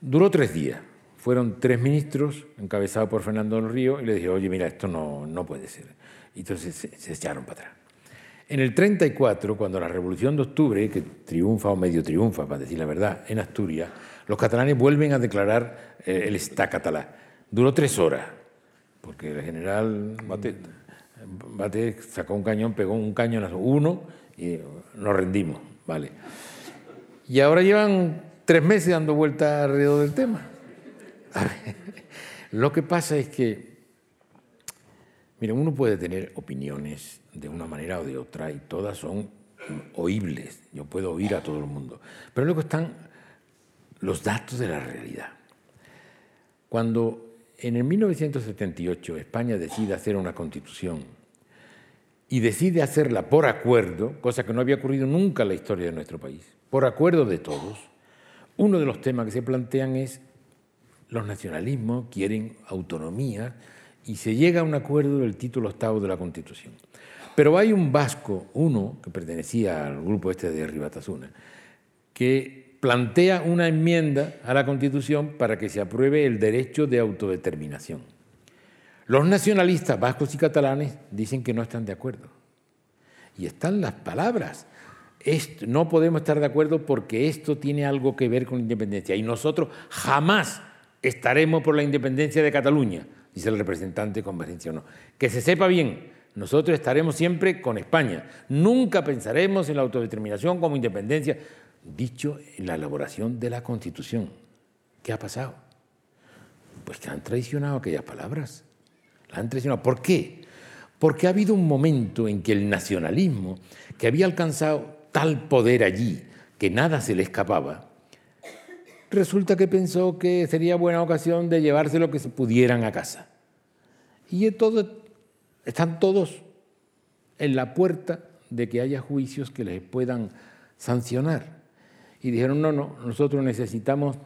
Duró tres días. Fueron tres ministros, encabezados por Fernando del Río, y le dije, oye, mira, esto no, no puede ser. Y entonces se echaron para atrás. En el 34, cuando la Revolución de Octubre, que triunfa o medio triunfa, para decir la verdad, en Asturias, los catalanes vuelven a declarar eh, el Estado catalán. Duró tres horas, porque el general Batet, sacó un cañón, pegó un cañón a uno y nos rendimos. Vale. Y ahora llevan tres meses dando vueltas alrededor del tema. lo que pasa es que, miren, uno puede tener opiniones de una manera o de otra y todas son oíbles. Yo puedo oír a todo el mundo. Pero luego están los datos de la realidad. Cuando en el 1978 España decide hacer una constitución y decide hacerla por acuerdo, cosa que no había ocurrido nunca en la historia de nuestro país, por acuerdo de todos, uno de los temas que se plantean es los nacionalismos quieren autonomía y se llega a un acuerdo del título octavo de la Constitución. Pero hay un vasco, uno, que pertenecía al grupo este de Ribatazuna, que plantea una enmienda a la Constitución para que se apruebe el derecho de autodeterminación. Los nacionalistas vascos y catalanes dicen que no están de acuerdo. Y están las palabras. no podemos estar de acuerdo porque esto tiene algo que ver con la independencia. Y nosotros jamás estaremos por la independencia de Cataluña, dice el representante Convergencia no. Que se sepa bien, nosotros estaremos siempre con España. Nunca pensaremos en la autodeterminación como independencia. Dicho en la elaboración de la Constitución. ¿Qué ha pasado? Pues que han traicionado aquellas palabras. La han traicionado. ¿Por qué? Porque ha habido un momento en que el nacionalismo, que había alcanzado tal poder allí que nada se le escapaba, resulta que pensó que sería buena ocasión de llevarse lo que se pudieran a casa. Y todo están todos en la puerta de que haya juicios que les puedan sancionar. Y dijeron, no, no, nosotros necesitamos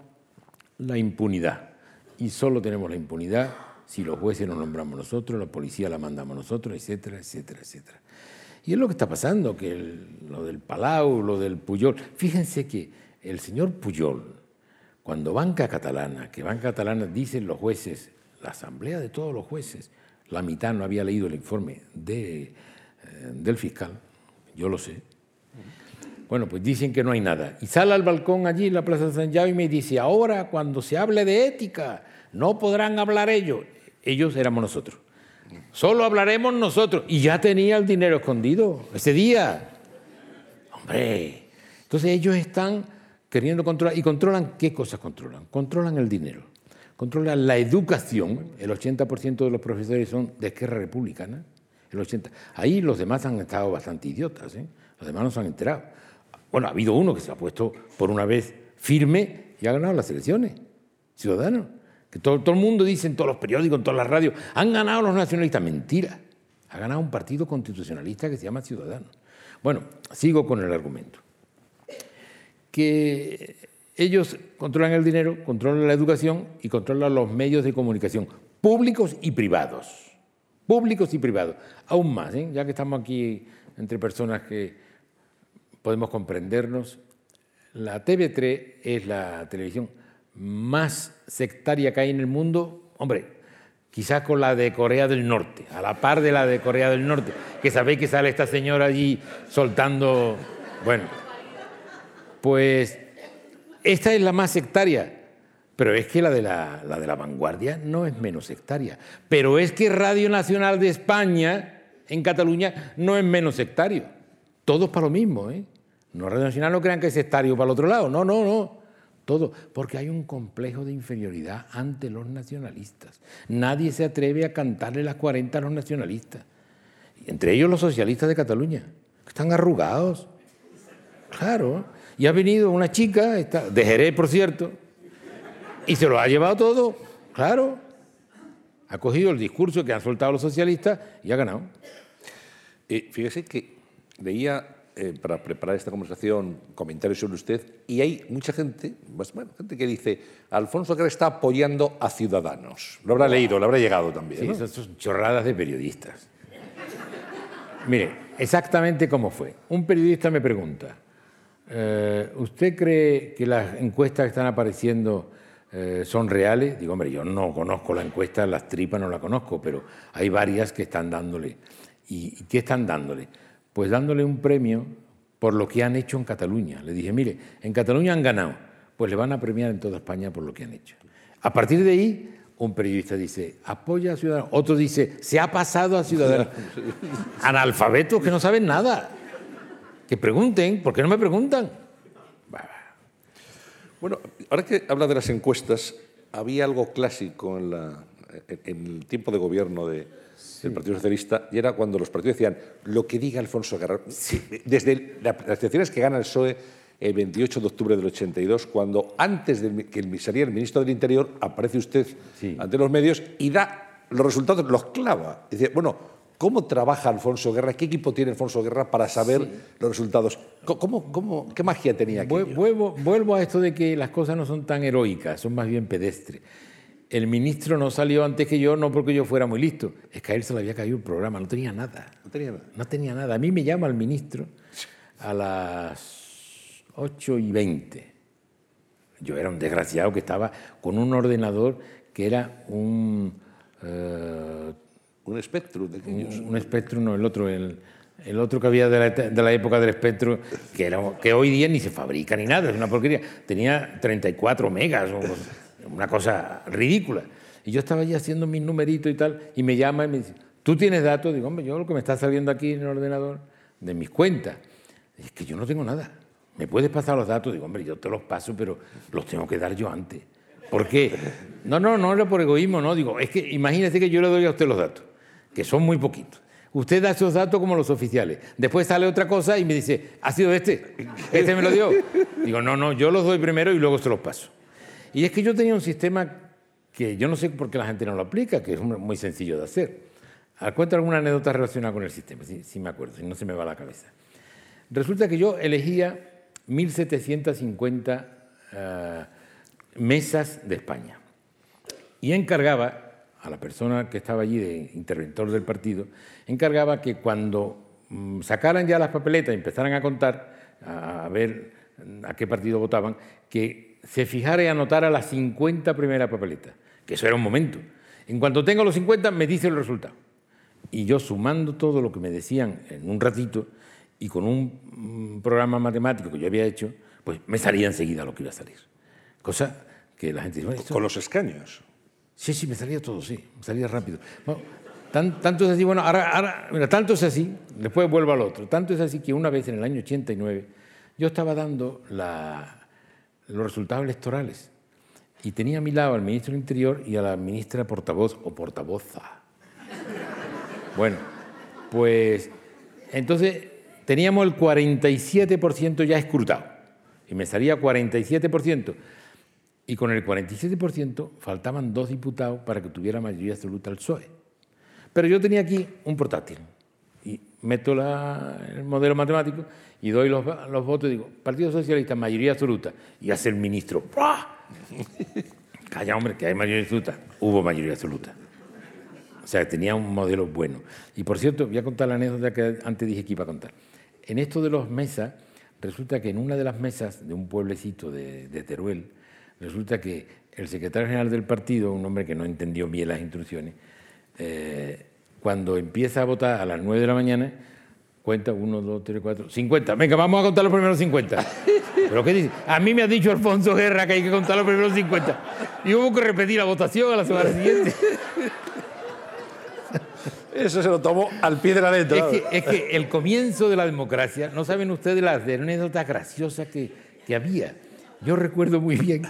la impunidad. Y solo tenemos la impunidad si los jueces nos nombramos nosotros, la policía la mandamos nosotros, etcétera, etcétera, etcétera. Y es lo que está pasando, que lo del Palau, lo del Puyol. Fíjense que el señor Puyol, cuando banca catalana, que banca catalana dicen los jueces, la asamblea de todos los jueces, la mitad no había leído el informe de, eh, del fiscal, yo lo sé. Bueno, pues dicen que no hay nada. Y sale al balcón allí en la Plaza de San Jaume y me dice, ahora cuando se hable de ética, no podrán hablar ellos. Ellos éramos nosotros. Solo hablaremos nosotros. Y ya tenía el dinero escondido ese día. Hombre. Entonces ellos están queriendo controlar. ¿Y controlan qué cosas controlan? Controlan el dinero controla la educación, el 80% de los profesores son de izquierda republicana, el 80%. Ahí los demás han estado bastante idiotas, ¿eh? los demás no se han enterado. Bueno, ha habido uno que se ha puesto por una vez firme y ha ganado las elecciones, ciudadano. Que todo, todo el mundo dice en todos los periódicos, en todas las radios, han ganado los nacionalistas. Mentira. Ha ganado un partido constitucionalista que se llama Ciudadanos. Bueno, sigo con el argumento. Que ellos controlan el dinero, controlan la educación y controlan los medios de comunicación, públicos y privados. Públicos y privados. Aún más, ¿eh? ya que estamos aquí entre personas que podemos comprendernos, la TV3 es la televisión más sectaria que hay en el mundo, hombre, quizás con la de Corea del Norte, a la par de la de Corea del Norte, que sabéis que sale esta señora allí soltando, bueno, pues esta es la más sectaria, pero es que la de la, la de la vanguardia no es menos sectaria, pero es que Radio Nacional de España en Cataluña no es menos sectario, todos para lo mismo, ¿eh? No Radio Nacional no crean que es sectario para el otro lado, no, no, no. Porque hay un complejo de inferioridad ante los nacionalistas. Nadie se atreve a cantarle las 40 a los nacionalistas. Entre ellos los socialistas de Cataluña, que están arrugados. Claro. Y ha venido una chica, de Jerez, por cierto, y se lo ha llevado todo. Claro. Ha cogido el discurso que han soltado los socialistas y ha ganado. Eh, fíjese que leía eh, para preparar esta conversación comentarios sobre usted y hay mucha gente, pues, bueno, gente que dice, Alfonso Guerra está apoyando a Ciudadanos. Lo habrá leído, lo habrá llegado también. Sí, esas son chorradas de periodistas. Mire, exactamente cómo fue. Un periodista me pregunta, eh, ¿usted cree que las encuestas que están apareciendo eh, son reales? Digo, hombre, yo no conozco la encuesta, las tripas no la conozco, pero hay varias que están dándole. ¿Y qué están dándole? Pues dándole un premio por lo que han hecho en Cataluña. Le dije, mire, en Cataluña han ganado, pues le van a premiar en toda España por lo que han hecho. A partir de ahí, un periodista dice, apoya a Ciudadanos. Otro dice, se ha pasado a Ciudadanos. Analfabetos que no saben nada. Que pregunten, ¿por qué no me preguntan? Bueno, ahora que habla de las encuestas, había algo clásico en, en el tiempo de gobierno de, del Partido Socialista, y era cuando los partidos decían lo que diga Alfonso Guerra. Desde las elecciones que gana el PSOE el 28 de octubre del 82, cuando antes de que saliera el ministro del Interior, aparece usted ante los medios y da los resultados, los clava. Dice, bueno, ¿cómo trabaja Alfonso Guerra? ¿Qué equipo tiene Alfonso Guerra para saber los resultados? ¿Cómo, cómo, qué magia tenía aquí? Vuelvo, vuelvo a esto de que las cosas no son tan heroicas, son más bien pedestres el ministro no salió antes que yo, no porque yo fuera muy listo, es que a él se le había caído un programa, no tenía nada. No tenía nada. No tenía nada. A mí me llama el ministro a las 8 y 20. Yo era un desgraciado que estaba con un ordenador que era un... Eh, un espectro de Un, un espectro, no, el otro, el, otro que había de la, época del espectro, que, era, que hoy día ni se fabrica ni nada, es una porquería. Tenía 34 megas o una cosa ridícula. Y yo estaba allí haciendo mis numeritos y tal, y me llama y me dice, ¿tú tienes datos? Digo, hombre, yo lo que me está saliendo aquí en el ordenador, de mis cuentas, es que yo no tengo nada. ¿Me puedes pasar los datos? Digo, hombre, yo te los paso, pero los tengo que dar yo antes. ¿Por qué? No, no, no era por egoísmo, no. Digo, es que imagínese que yo le doy a usted los datos, que son muy poquitos. Usted da esos datos como los oficiales. Después sale otra cosa y me dice, ¿ha sido este? ¿Este me lo dio? Digo, no, no, yo los doy primero y luego se los paso. Y es que yo tenía un sistema que yo no sé por qué la gente no lo aplica, que es muy sencillo de hacer. Cuento alguna anécdota relacionada con el sistema, si, me acuerdo, si no se me va la cabeza. Resulta que yo elegía 1.750 eh, mesas de España y encargaba a la persona que estaba allí de interventor del partido, encargaba que cuando mm, sacaran ya las papeletas y empezaran a contar, a ver a qué partido votaban, que se fijara y anotara las 50 primeras papeletas, que eso era un momento. En cuanto tenga los 50, me dice el resultado. Y yo sumando todo lo que me decían en un ratito y con un programa matemático que yo había hecho, pues me salía enseguida lo que iba a salir. Cosa que la gente dice... ¿Con los escaños? Sí, sí, me salía todo, sí, me salía rápido. tanto es así, bueno, ahora, ahora, mira, tanto es así, después vuelvo al otro, tanto es así que una vez en el año 89 yo estaba dando la, los resultados electorales. Y tenía a mi lado al ministro del Interior y a la ministra portavoz o portavoza. Bueno, pues entonces teníamos el 47% ya escrutado. Y me salía 47%. Y con el 47% faltaban dos diputados para que tuviera mayoría absoluta el PSOE. Pero yo tenía aquí un portátil. Meto el modelo matemático y doy los, votos y digo, Partido Socialista, mayoría absoluta. Y hace el ministro, Calla, hombre, que hay mayoría absoluta. Hubo mayoría absoluta. O sea, tenía un modelo bueno. Y por cierto, voy a contar la anécdota que antes dije que iba a contar. En esto de los mesas, resulta que en una de las mesas de un pueblecito de, Teruel, resulta que el secretario general del partido, un hombre que no entendió bien las instrucciones, eh, cuando empieza a votar a las 9 de la mañana, cuenta 1, 2, 3, 4, 50. Venga, vamos a contar los primeros 50. ¿Pero qué dice? A mí me ha dicho Alfonso Guerra que hay que contar los primeros 50. Y hubo que repetir la votación a la semana siguiente. Eso se lo tomó al pie de la letra. Es que, es que el comienzo de la democracia, no saben ustedes las anécdotas graciosas que, que había. Yo recuerdo muy bien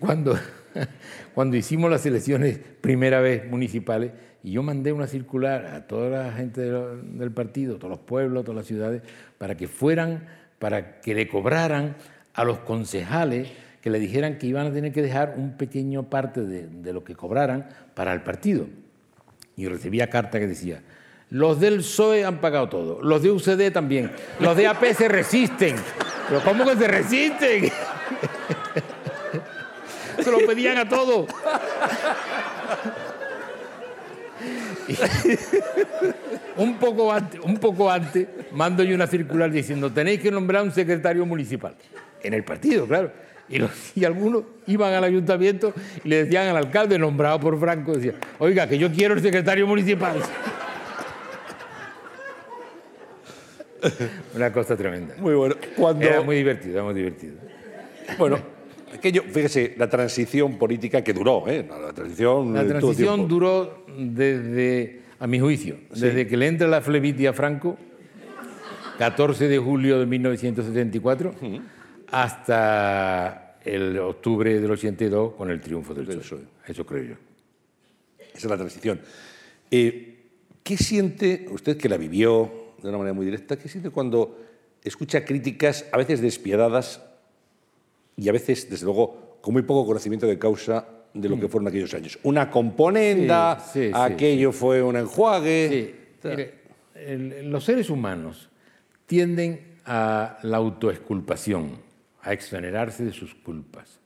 cuando, cuando hicimos las elecciones primera vez municipales y yo mandé una circular a toda la gente del partido, todos los pueblos, todas las ciudades, para que fueran, para que le cobraran a los concejales que le dijeran que iban a tener que dejar un pequeño parte de, de lo que cobraran para el partido y recibía carta que decía, los del PSOE han pagado todo, los de UCD también, los de AP se resisten. ¿Pero cómo que se resisten? se lo pedían a todos. un, poco antes, un poco antes mando yo una circular diciendo tenéis que nombrar un secretario municipal. En el partido, claro. Y, algunos iban al ayuntamiento y le decían al alcalde, nombrado por Franco, decía, oiga, que yo quiero el secretario municipal. Una cosa tremenda. Muy bueno. Era muy divertido, era muy divertido. Bueno, aquello, fíjese, la transición política que duró, ¿eh? La transición, la transición duró desde, a mi juicio, desde que le entra la flebitia a Franco, 14 de julio de 1974, hasta el octubre del 82 con el triunfo del PSOE. Eso creo yo. Esa es la transición. Eh, ¿Qué siente, usted que la vivió de una manera muy directa, qué siente cuando escucha críticas a veces despiadadas y a veces, desde luego, con muy poco conocimiento de causa de lo que mm. fueron aquellos años? Una componenda, aquello fue un enjuague. los seres humanos tienden a la autoexculpación a exonerarse de sus culpas.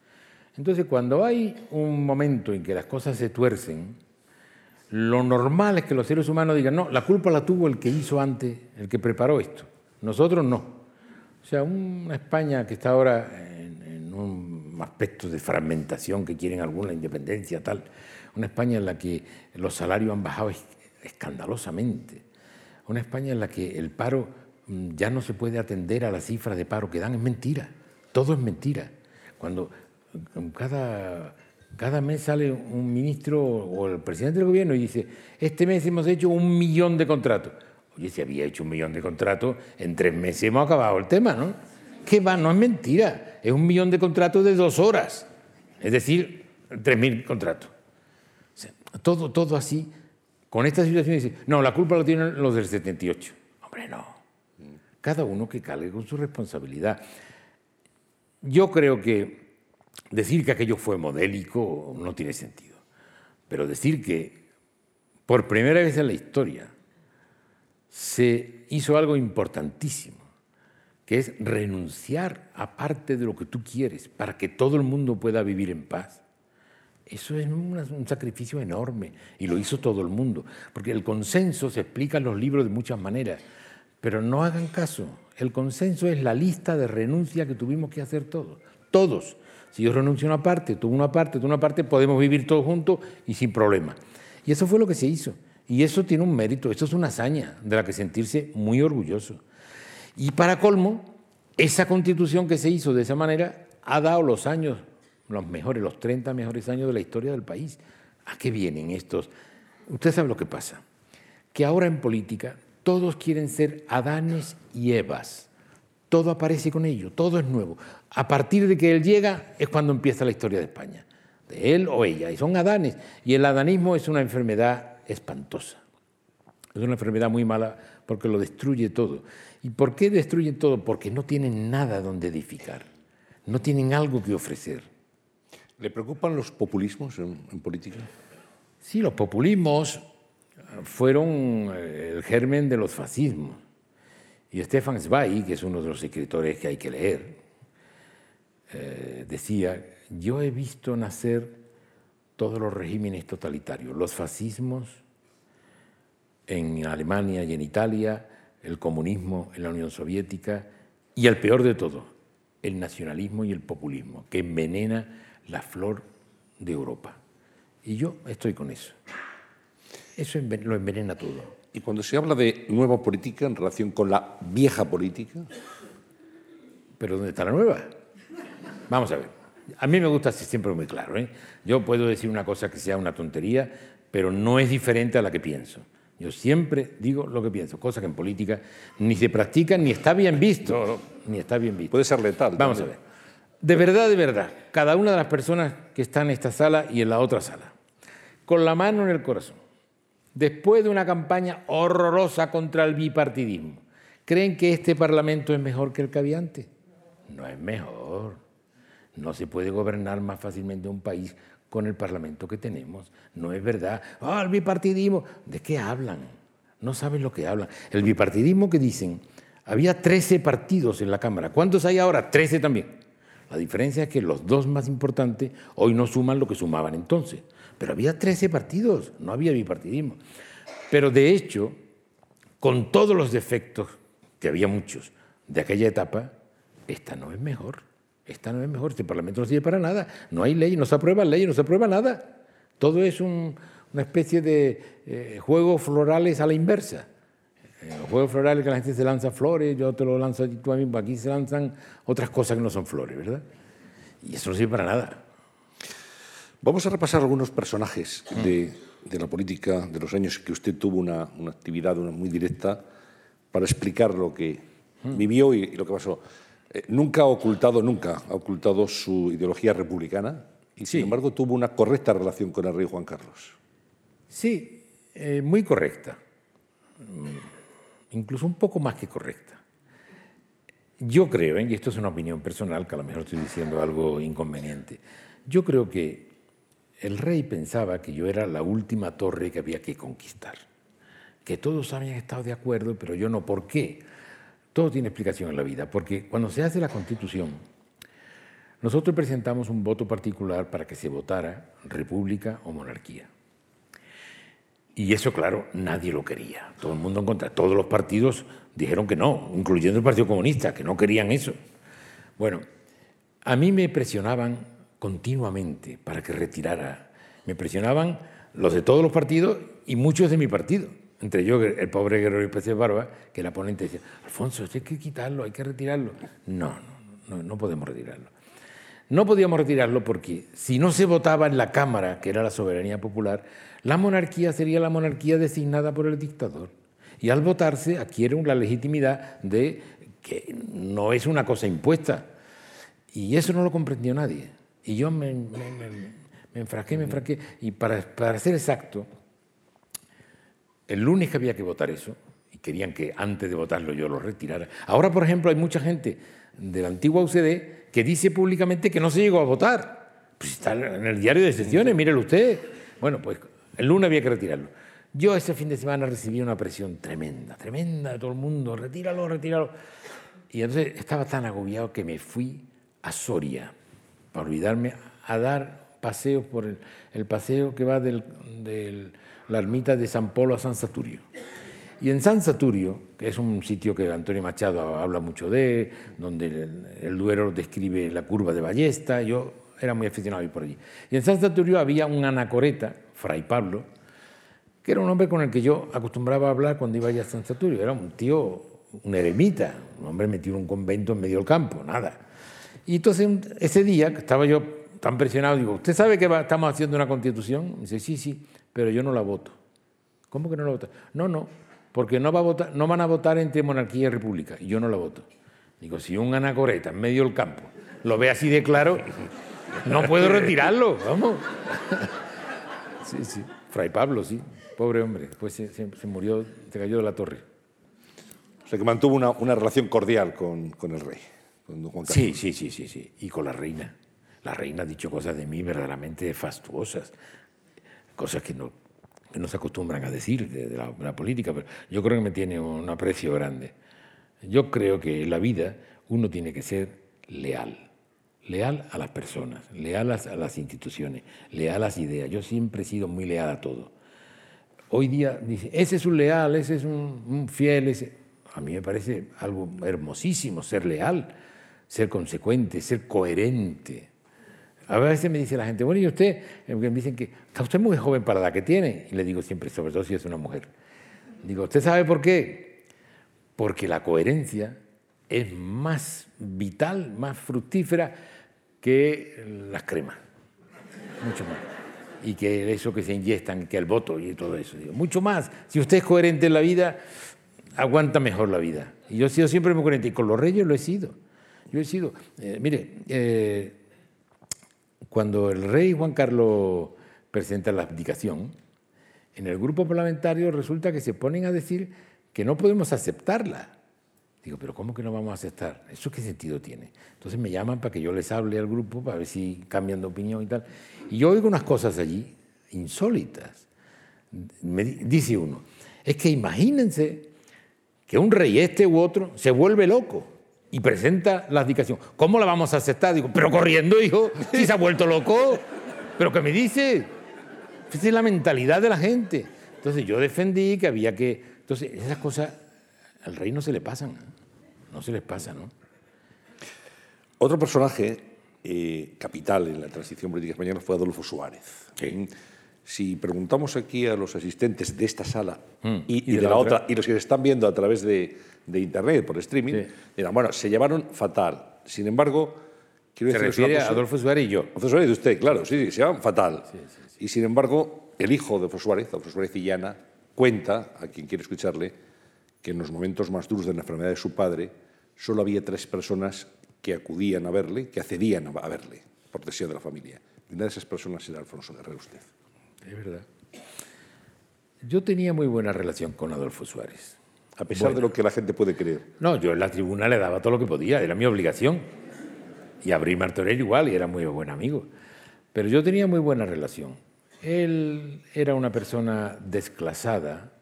Entonces, cuando hay un momento en que las cosas se tuercen, lo normal es que los seres humanos digan, no, la culpa la tuvo el que hizo antes, el que preparó esto. Nosotros no. O sea, una España que está ahora en, un aspecto de fragmentación que quieren alguna independencia, tal. Una España en la que los salarios han bajado escandalosamente. Una España en la que el paro mm, ya no se puede atender a las cifras de paro que dan, es mentira. Todo es mentira. Cuando cada, cada mes sale un ministro o el presidente del gobierno y dice, este mes hemos hecho un millón de contratos. Oye, si había hecho un millón de contratos, en tres meses hemos acabado el tema, ¿no? ¿Qué va? No es mentira. Es un millón de contratos de dos horas. Es decir, tres mil contratos. todo, todo así. Con esta situación dice, no, la culpa la tienen los del 78. Hombre, no. Cada uno que cargue con su responsabilidad. Yo creo que decir que aquello fue modélico no tiene sentido, pero decir que por primera vez en la historia se hizo algo importantísimo, que es renunciar a parte de lo que tú quieres para que todo el mundo pueda vivir en paz. Eso es un sacrificio enorme y lo hizo todo el mundo, porque el consenso se explica en los libros de muchas maneras, pero no hagan caso, el consenso es la lista de renuncia que tuvimos que hacer todos. Todos. Si yo renuncio a una parte, tú una parte, tú una parte, podemos vivir todos juntos y sin problema. Y eso fue lo que se hizo. Y eso tiene un mérito, eso es una hazaña de la que sentirse muy orgulloso. Y para colmo, esa constitución que se hizo de esa manera ha dado los años, los mejores, los 30 mejores años de la historia del país. ¿A qué vienen estos? Usted sabe lo que pasa, que ahora en política todos quieren ser Adanes y Evas. Todo aparece con ello, todo es nuevo. A partir de que él llega es cuando empieza la historia de España, de él o ella. Y son Adanes. Y el adanismo es una enfermedad espantosa. Es una enfermedad muy mala porque lo destruye todo. ¿Y por qué destruye todo? Porque no tienen nada donde edificar. No tienen algo que ofrecer. ¿Le preocupan los populismos en, en política? Sí, los populismos fueron eh, el germen de los fascismos. Y Stefan Zweig, que es uno de los escritores que hay que leer, eh, decía, yo he visto nacer todos los regímenes totalitarios, los fascismos en Alemania y en Italia, el comunismo en la Unión Soviética y el peor de todo, el nacionalismo y el populismo, que envenena la flor de Europa. Y yo estoy con eso. Eso lo envenena todo. Y cuando se habla de nueva política en relación con la vieja política. ¿Pero dónde está la nueva? Vamos a ver. A mí me gusta ser siempre muy claro. ¿eh? Yo puedo decir una cosa que sea una tontería, pero no es diferente a la que pienso. Yo siempre digo lo que pienso, cosa que en política ni se practica ni está bien visto. Ni está bien visto. Puede ser letal. Vamos a ver. De verdad, de verdad, cada una de las personas que está en esta sala y en la otra sala, con la mano en el corazón, después de una campaña horrorosa contra el bipartidismo, ¿creen que este Parlamento es mejor que el que había antes? No es mejor. No se puede gobernar más fácilmente un país con el Parlamento que tenemos. No es verdad. Ah, el bipartidismo. ¿De qué hablan? No saben lo que hablan. El bipartidismo que dicen, había 13 partidos en la Cámara. ¿Cuántos hay ahora? 13 también. La diferencia es que los dos más importantes hoy no suman lo que sumaban entonces. Pero había 13 partidos, no había bipartidismo. Pero de hecho, con todos los defectos, que había muchos, de aquella etapa, esta no es mejor. Esta no es mejor, este Parlamento no sirve para nada. No hay ley, no se aprueba ley, no se aprueba nada. Todo es una especie de eh, juegos florales a la inversa. Eh, juegos florales que la gente se lanza flores, yo te lo lanzo a tú a mí, aquí se lanzan otras cosas que no son flores, ¿verdad? Y eso no sirve para nada. Vamos a repasar algunos personajes de, la política de los años que usted tuvo una, actividad una muy directa para explicar lo que vivió y, lo que pasó. Eh, nunca ha ocultado, nunca ha ocultado su ideología republicana y, sin embargo, tuvo una correcta relación con el rey Juan Carlos. Sí, eh, muy correcta. Mm, incluso un poco más que correcta. Yo creo, ¿eh? y esto es una opinión personal, que a lo mejor estoy diciendo algo inconveniente, yo creo que el rey pensaba que yo era la última torre que había que conquistar, que todos habían estado de acuerdo, pero yo no. ¿Por qué? Todo tiene explicación en la vida, porque cuando se hace la constitución, nosotros presentamos un voto particular para que se votara república o monarquía. Y eso, claro, nadie lo quería. Todo el mundo en contra. Todos los partidos dijeron que no, incluyendo el Partido Comunista, que no querían eso. Bueno, a mí me presionaban continuamente para que retirara. Me presionaban los de todos los partidos y muchos de mi partido. Entre yo, el pobre Guerrero Pérez Barba, que la ponente decía, Alfonso, hay que quitarlo, hay que retirarlo. No, no, no, no podemos retirarlo. No podíamos retirarlo porque si no se votaba en la Cámara, que era la soberanía popular, la monarquía sería la monarquía designada por el dictador. Y al votarse adquiere la legitimidad de que no es una cosa impuesta. Y eso no lo comprendió nadie. Y yo me, me, me, enfrasqué, me enfrasqué. Y para, para ser exacto, el lunes que había que votar eso, y querían que antes de votarlo yo lo retirara. Ahora, por ejemplo, hay mucha gente de la antigua UCD que dice públicamente que no se llegó a votar. Pues está en el diario de sesiones, mírelo usted. Bueno, pues el lunes había que retirarlo. Yo ese fin de semana recibí una presión tremenda, tremenda de todo el mundo, retíralo, retíralo. Y entonces estaba tan agobiado que me fui a Soria, para olvidarme, a dar paseos por el, paseo que va de la ermita de San Polo a San Saturio. Y en San Saturio, que es un sitio que Antonio Machado habla mucho de, donde el, Duero describe la curva de Ballesta, yo era muy aficionado a ir por allí. Y en San Saturio había un anacoreta, Fray Pablo, que era un hombre con el que yo acostumbraba a hablar cuando iba allá a San Saturio. Era un tío, un eremita, un hombre metido en un convento en medio del campo, nada. Y entonces ese día, estaba yo tan presionado, digo, ¿usted sabe que estamos haciendo una constitución? Me dice, sí, sí, pero yo no la voto. ¿Cómo que no la voto? No, no, porque no, va a votar, no van a votar entre monarquía y república, y yo no la voto. Digo, si un anacoreta en medio del campo lo ve así de claro, no puedo retirarlo, vamos. Sí, sí, Fray Pablo, sí, pobre hombre, después se, murió, se cayó de la torre. O sea, que mantuvo una, una relación cordial con, con el rey. Sí, sí, sí, sí, sí. Y con la reina. La reina ha dicho cosas de mí verdaderamente fastuosas, cosas que no, no se acostumbran a decir de, la, política, pero yo creo que me tiene un aprecio grande. Yo creo que en la vida uno tiene que ser leal, leal a las personas, leal a las instituciones, leal a las ideas. Yo siempre he sido muy leal a todo. Hoy día dice, ese es un leal, ese es un, fiel, a mí me parece algo hermosísimo ser leal, ser consecuente, ser coherente. A veces me dice la gente, bueno, y usted, me dicen que está usted muy joven para la que tiene. Y le digo siempre, sobre todo si es una mujer. Digo, ¿usted sabe por qué? Porque la coherencia es más vital, más fructífera que las cremas. Mucho más. Y que eso que se inyectan, que el voto y todo eso. Digo, mucho más. Si usted es coherente en la vida, aguanta mejor la vida. Y yo he sido siempre muy coherente. Y con los reyes lo he sido. Yo he sido. Eh, mire, eh, cuando el rey Juan Carlos presenta la abdicación, en el grupo parlamentario resulta que se ponen a decir que no podemos aceptarla. Digo, pero ¿cómo que no vamos a aceptar? ¿Eso qué sentido tiene? Entonces me llaman para que yo les hable al grupo, para ver si cambian de opinión y tal. Y yo oigo unas cosas allí insólitas. Me dice uno, es que imagínense que un rey este u otro se vuelve loco y presenta la abdicación. ¿Cómo la vamos a aceptar? Digo, pero corriendo, hijo, si se ha vuelto loco. ¿Pero qué me dice? Esa es la mentalidad de la gente. Entonces yo defendí que había que... Entonces esas cosas al rey no se le pasan, no se les pasa, ¿no? Otro personaje eh, capital en la transición política española fue Adolfo Suárez. Si preguntamos aquí a los asistentes de esta sala mm. y, de, la, otra? y los que se están viendo a través de, internet, por streaming, dirán, bueno, se llevaron fatal. Sin embargo, quiero decir... Se refiere a Adolfo Suárez y yo. Adolfo Suárez y usted, claro, sí, sí, se llevan fatal. Y sin embargo, el hijo de Adolfo Suárez, Adolfo Suárez Illana, cuenta, a quien quiere escucharle, que en los momentos más duros de la enfermedad de su padre, solo había tres personas que acudían a verle, que accedían a verle, por deseo de la familia. Y una de esas personas era Alfonso Guerrero usted. Es verdad. Yo tenía muy buena relación con Adolfo Suárez. A pesar de lo que la gente puede creer. No, yo en la tribuna le daba todo lo que podía, era mi obligación. Y a Bri Martorell igual, y era muy buen amigo. Pero yo tenía muy buena relación. Él era una persona desclasada,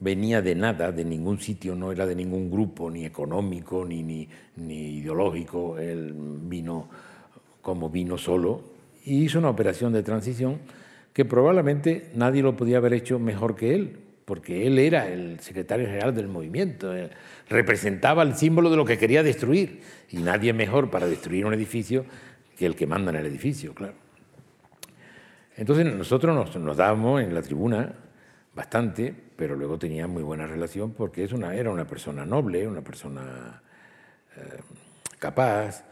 venía de nada, de ningún sitio, no era de ningún grupo, ni económico, ni, ni, ni ideológico. Él vino como vino solo y hizo una operación de transición que probablemente nadie lo podía haber hecho mejor que él, porque él era el secretario general del movimiento, eh, representaba el símbolo de lo que quería destruir, y nadie mejor para destruir un edificio que el que manda en el edificio, claro. Entonces nosotros nos, dábamos en la tribuna bastante, pero luego tenía muy buena relación porque es una, era una persona noble, una persona eh, capaz,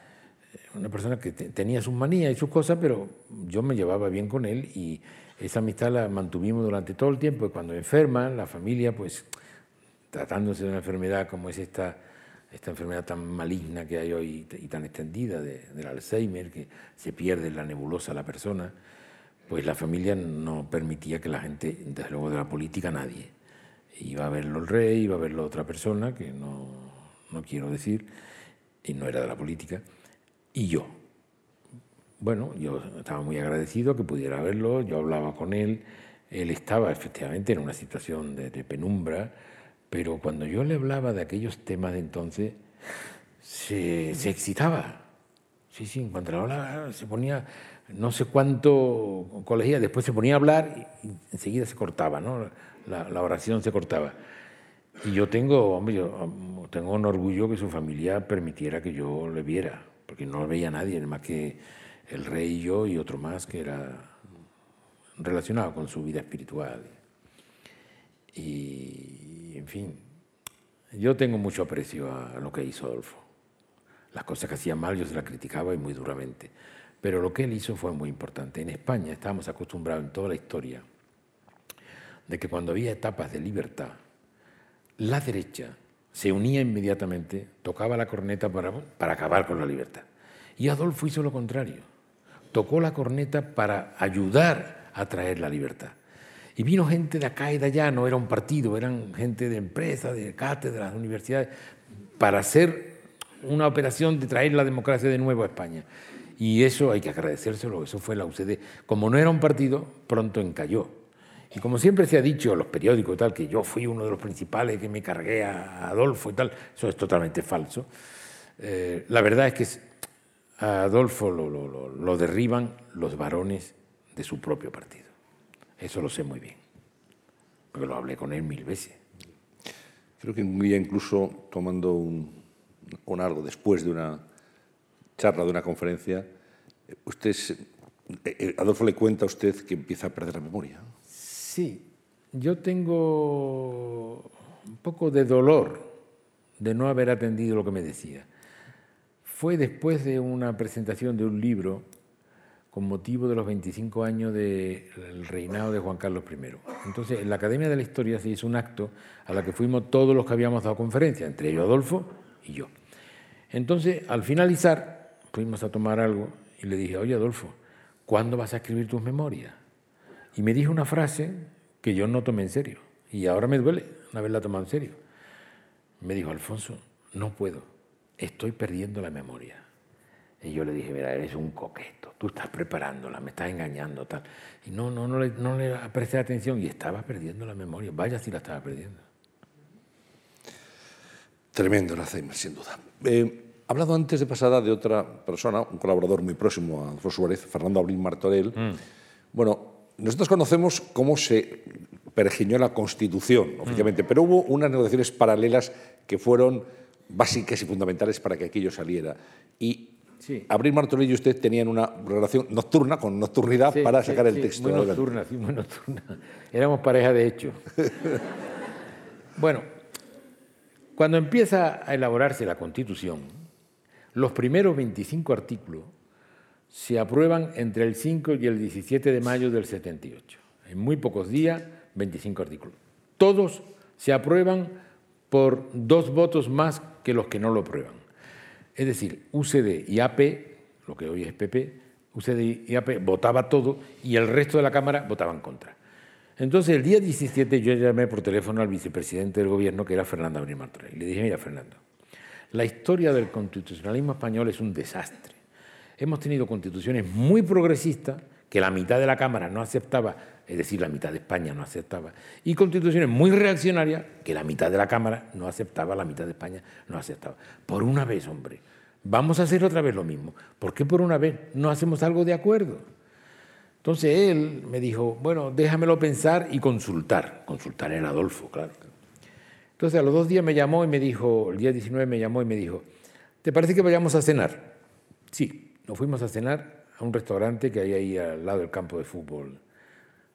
una persona que tenía sus manías y sus cosas, pero yo me llevaba bien con él y esa amistad la mantuvimos durante todo el tiempo. Y cuando enferma, la familia, pues tratándose de una enfermedad como es esta, esta enfermedad tan maligna que hay hoy y tan extendida del Alzheimer, que se pierde la nebulosa la persona, pues la familia no permitía que la gente, desde luego de la política, nadie. Iba a verlo el rey, iba a verlo otra persona, que no, no quiero decir, y no era de la política y yo. Bueno, yo estaba muy agradecido que pudiera verlo, yo hablaba con él, él estaba efectivamente en una situación de, penumbra, pero cuando yo le hablaba de aquellos temas de entonces, se, excitaba. Sí, sí, en cuanto le hablaba, se ponía, no sé cuánto colegía, después se ponía a hablar y enseguida se cortaba, ¿no? La, la oración se cortaba. Y yo tengo, hombre, yo tengo un orgullo que su familia permitiera que yo le viera porque no veía nadie, más que el rey y yo y otro más que era relacionado con su vida espiritual. Y, en fin, yo tengo mucho aprecio a lo que hizo Adolfo. Las cosas que hacía mal yo se las criticaba y muy duramente. Pero lo que él hizo fue muy importante. En España estábamos acostumbrados en toda la historia de que cuando había etapas de libertad, la derecha se unía inmediatamente, tocaba la corneta para, para acabar con la libertad. Y Adolfo hizo lo contrario. Tocó la corneta para ayudar a traer la libertad. Y vino gente de acá y de allá, no era un partido, eran gente de empresas, de cátedras, de universidades, para hacer una operación de traer la democracia de nuevo a España. Y eso hay que agradecérselo, eso fue la UCD. Como no era un partido, pronto encalló. Y como siempre se ha dicho en los periódicos tal, que yo fui uno de los principales que me cargué a Adolfo y tal, eso es totalmente falso. Eh, la verdad es que a Adolfo lo, derriban los varones de su propio partido. Eso lo sé muy bien, porque lo hablé con él mil veces. Creo que un día incluso tomando un, un algo después de una charla, de una conferencia, usted, eh, eh, Adolfo le cuenta a usted que empieza a perder la memoria. Sí, yo tengo un poco de dolor de no haber atendido lo que me decía fue después de una presentación de un libro con motivo de los 25 años del reinado de Juan Carlos I. Entonces, en la Academia de la Historia se hizo un acto a la que fuimos todos los que habíamos dado conferencia, entre ellos Adolfo y yo. Entonces, al finalizar, fuimos a tomar algo y le dije, oye Adolfo, ¿cuándo vas a escribir tus memorias? Y me dijo una frase que yo no tomé en serio. Y ahora me duele no haberla tomado en serio. Me dijo, Alfonso, no puedo estoy perdiendo la memoria. Y yo le dije, mira, eres un coqueto, tú estás preparándola, me estás engañando, tal. Y no, no, no le, no le presté atención y estaba perdiendo la memoria. Vaya si la estaba perdiendo. Tremendo el Alzheimer, sin duda. Eh, hablado antes de pasada de otra persona, un colaborador muy próximo a Alfonso Suárez, Fernando Abril Martorell. Mm. Bueno, nosotros conocemos cómo se pergeñó la Constitución, oficialmente, mm. pero hubo unas negociaciones paralelas que fueron básicas y fundamentales para que aquello saliera. Y Abril Martorell y usted tenían una relación nocturna, con nocturnidad, para sacar el texto. Muy nocturna, sí, muy nocturna. Éramos pareja de hecho. bueno, cuando empieza a elaborarse la Constitución, los primeros 25 artículos se aprueban entre el 5 y el 17 de mayo del 78. En muy pocos días, 25 artículos. Todos se aprueban por dos votos más que los que no lo aprueban. Es decir, UCD y AP, lo que hoy es PP, UCD y AP votaba todo y el resto de la Cámara votaban contra. Entonces, el día 17 yo llamé por teléfono al vicepresidente del gobierno, que era Fernando Abril Martorell, y le dije, mira, Fernando, la historia del constitucionalismo español es un desastre. Hemos tenido constituciones muy progresistas que la mitad de la Cámara no aceptaba es decir, la mitad de España no aceptaba, y constituciones muy reaccionarias que la mitad de la Cámara no aceptaba, la mitad de España no aceptaba. Por una vez, hombre, vamos a hacer otra vez lo mismo. ¿Por qué por una vez no hacemos algo de acuerdo? Entonces él me dijo, bueno, déjamelo pensar y consultar. Consultar en Adolfo, claro. Entonces a los dos días me llamó y me dijo, el día 19 me llamó y me dijo, ¿te parece que vayamos a cenar? Sí, nos fuimos a cenar a un restaurante que hay ahí al lado del campo de fútbol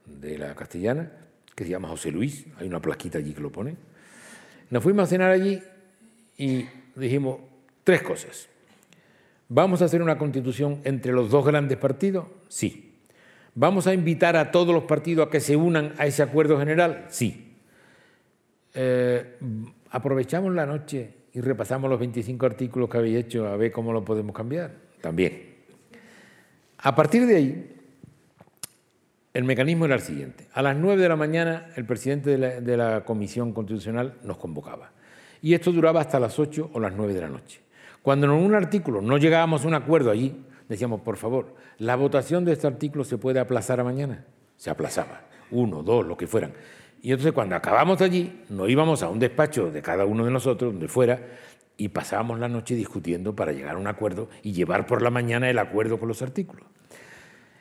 de la castellana, que se llama José Luis, hay una plaquita allí que lo pone. Nos fuimos a cenar allí y dijimos tres cosas. ¿Vamos a hacer una constitución entre los dos grandes partidos? Sí. ¿Vamos a invitar a todos los partidos a que se unan a ese acuerdo general? Sí. Eh, ¿Aprovechamos la noche y repasamos los 25 artículos que habéis hecho a ver cómo lo podemos cambiar? También. A partir de ahí, el mecanismo era el siguiente. A las 9 de la mañana el presidente de la, Comisión Constitucional nos convocaba. Y esto duraba hasta las 8 o las 9 de la noche. Cuando en un artículo no llegábamos a un acuerdo allí, decíamos, por favor, la votación de este artículo se puede aplazar a mañana. Se aplazaba, uno, dos, lo que fueran. Y entonces cuando acabamos allí, nos íbamos a un despacho de cada uno de nosotros, donde fuera, y pasábamos la noche discutiendo para llegar a un acuerdo y llevar por la mañana el acuerdo con los artículos.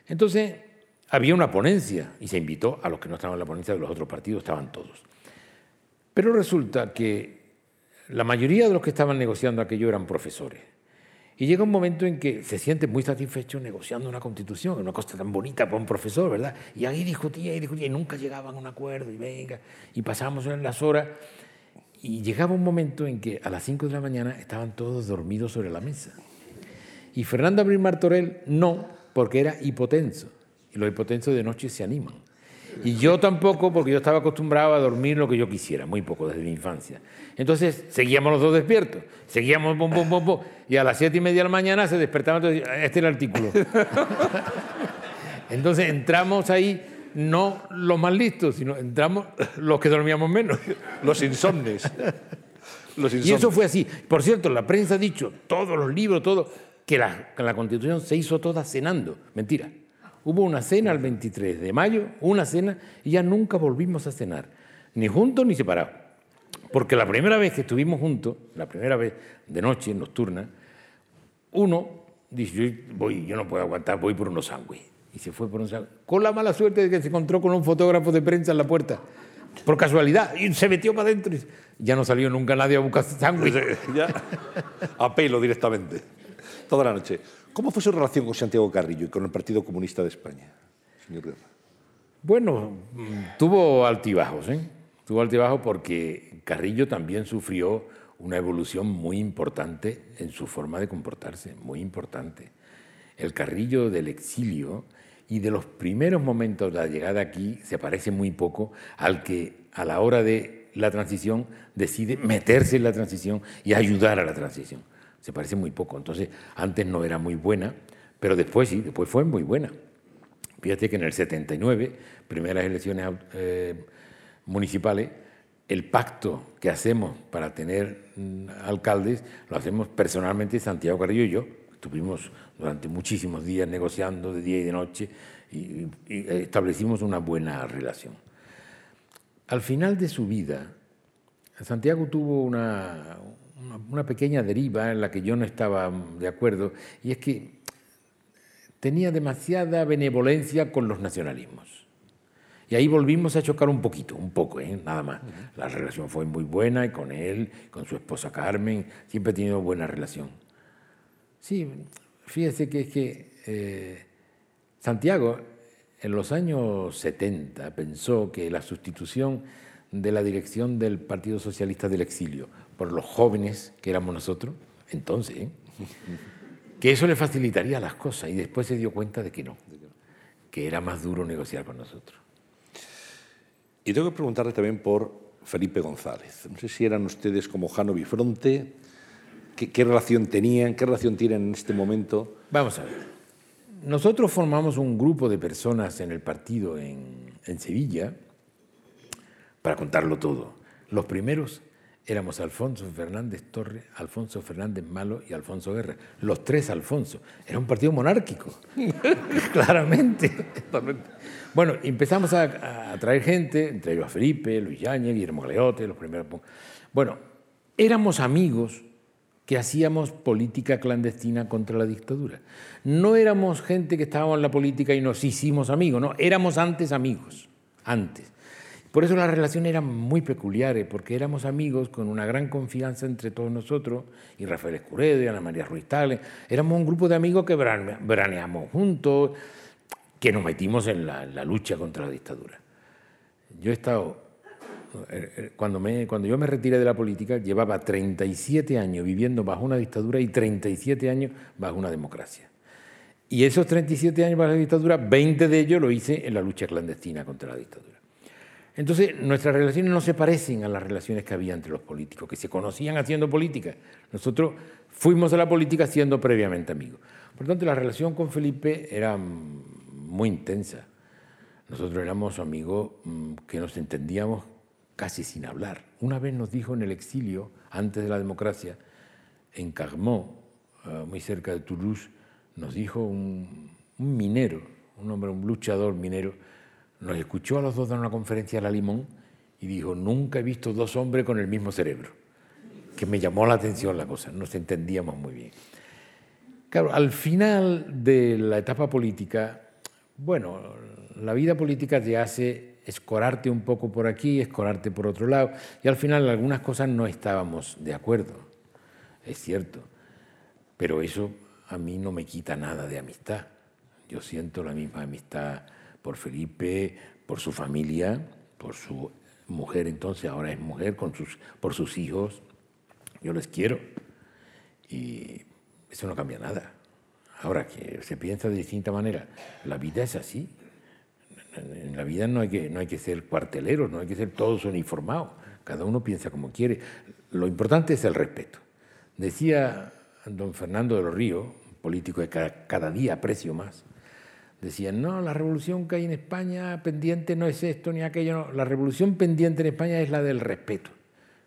Entonces, había una ponencia y se invitó a los que no estaban en la ponencia de los otros partidos, estaban todos. Pero resulta que la mayoría de los que estaban negociando aquello eran profesores. Y llega un momento en que se siente muy satisfecho negociando una constitución, una cosa tan bonita para un profesor, ¿verdad? Y ahí discutía y discutía y nunca llegaban a un acuerdo y venga, y pasamos las horas. Y llegaba un momento en que a las 5 de la mañana estaban todos dormidos sobre la mesa. Y Fernando Abril Martorell no, porque era hipotenso y los hipotensos de noche se animan. Y yo tampoco, porque yo estaba acostumbrado a dormir lo que yo quisiera, muy poco desde mi infancia. Entonces seguíamos los dos despiertos, seguíamos bom, bom, bom, y a las siete y media de la mañana se despertaban, este es el artículo. Entonces entramos ahí, no los más listos, sino entramos los que dormíamos menos. Los insomnes. Los insomnes. Y eso fue así. Por cierto, la prensa ha dicho, todos los libros, todo, que la, que la Constitución se hizo toda cenando. Mentira Hubo una cena el 23 de mayo, una cena, y ya nunca volvimos a cenar, ni juntos ni separados. Porque la primera vez que estuvimos juntos, la primera vez de noche, nocturna, uno dice, yo, voy, yo no puedo aguantar, voy por unos sándwiches. Y se fue por un sándwich. Con la mala suerte de que se encontró con un fotógrafo de prensa en la puerta. Por casualidad. Y se metió para adentro. Y ya no salió nunca nadie a buscar sándwich. ya, a pelo directamente. Toda la noche. ¿Cómo fue su relación con Santiago Carrillo y con el Partido Comunista de España, señor Guerra? Bueno, tuvo altibajos, ¿eh? Tuvo altibajos porque Carrillo también sufrió una evolución muy importante en su forma de comportarse, muy importante. El Carrillo del exilio y de los primeros momentos de la llegada aquí se parece muy poco al que a la hora de la transición decide meterse en la transición y ayudar a la transición. Se parece muy poco. Entonces, antes no era muy buena, pero después sí, después fue muy buena. Fíjate que en el 79, primeras elecciones eh, municipales, el pacto que hacemos para tener mm, alcaldes lo hacemos personalmente Santiago Carrillo y yo. Estuvimos durante muchísimos días negociando de día y de noche y, establecimos una buena relación. Al final de su vida, Santiago tuvo una, una pequeña deriva en la que yo no estaba de acuerdo, y es que tenía demasiada benevolencia con los nacionalismos. Y ahí volvimos a chocar un poquito, un poco, ¿eh? nada más. La relación fue muy buena y con él, con su esposa Carmen, siempre he tenido buena relación. Sí, fíjese que es que eh, Santiago en los años 70 pensó que la sustitución de la dirección del Partido Socialista del Exilio por los jóvenes que éramos nosotros, entonces, ¿eh? que eso le facilitaría las cosas y después se dio cuenta de que no, que era más duro negociar con nosotros. Y tengo que preguntarle también por Felipe González. No sé si eran ustedes como Jano Bifronte, qué, relación tenían, qué relación tienen en este momento. Vamos a ver. Nosotros formamos un grupo de personas en el partido en, en Sevilla, para contarlo todo. Los primeros éramos Alfonso Fernández Torre, Alfonso Fernández Malo y Alfonso Guerra. Los tres Alfonso. Era un partido monárquico, claramente. Bueno, empezamos a, traer gente, entre ellos a Felipe, Luis Yáñez, Guillermo Galeote, los primeros. Bueno, éramos amigos que hacíamos política clandestina contra la dictadura. No éramos gente que estábamos en la política y nos hicimos amigos, no, éramos antes amigos, antes. Por eso las relaciones eran muy peculiares, porque éramos amigos con una gran confianza entre todos nosotros, y Rafael Escuredo y Ana María Ruiz Tales. Éramos un grupo de amigos que veraneamos juntos, que nos metimos en la, lucha contra la dictadura. Yo he estado, cuando, me, cuando yo me retiré de la política, llevaba 37 años viviendo bajo una dictadura y 37 años bajo una democracia. Y esos 37 años bajo la dictadura, 20 de ellos lo hice en la lucha clandestina contra la dictadura. Entonces, nuestras relaciones no se parecen a las relaciones que había entre los políticos, que se conocían haciendo política. Nosotros fuimos a la política siendo previamente amigos. Por tanto, la relación con Felipe era muy intensa. Nosotros éramos amigos mm, que nos entendíamos casi sin hablar. Una vez nos dijo en el exilio, antes de la democracia, en Carmont, ah, muy cerca de Toulouse, nos dijo un, minero, un hombre, un luchador minero, nos escuchó a los dos dar una conferencia a la Limón y dijo, nunca he visto dos hombres con el mismo cerebro, que me llamó la atención la cosa, nos entendíamos muy bien. Claro, al final de la etapa política, bueno, la vida política te hace escorarte un poco por aquí, escorarte por otro lado, y al final algunas cosas no estábamos de acuerdo, es cierto, pero eso a mí no me quita nada de amistad. Yo siento la misma amistad por Felipe, por su familia, por su mujer entonces, ahora es mujer, con sus, por sus hijos. Yo les quiero. Y eso no cambia nada. Ahora que se piensa de distinta manera, la vida es así. En la vida no hay que, no hay que ser cuarteleros, no hay que ser todos uniformados. Cada uno piensa como quiere. Lo importante es el respeto. Decía don Fernando de los Ríos, político que cada día aprecio más, Decían, no, la revolución que hay en España pendiente no es esto ni aquello. La revolución pendiente en España es la del respeto.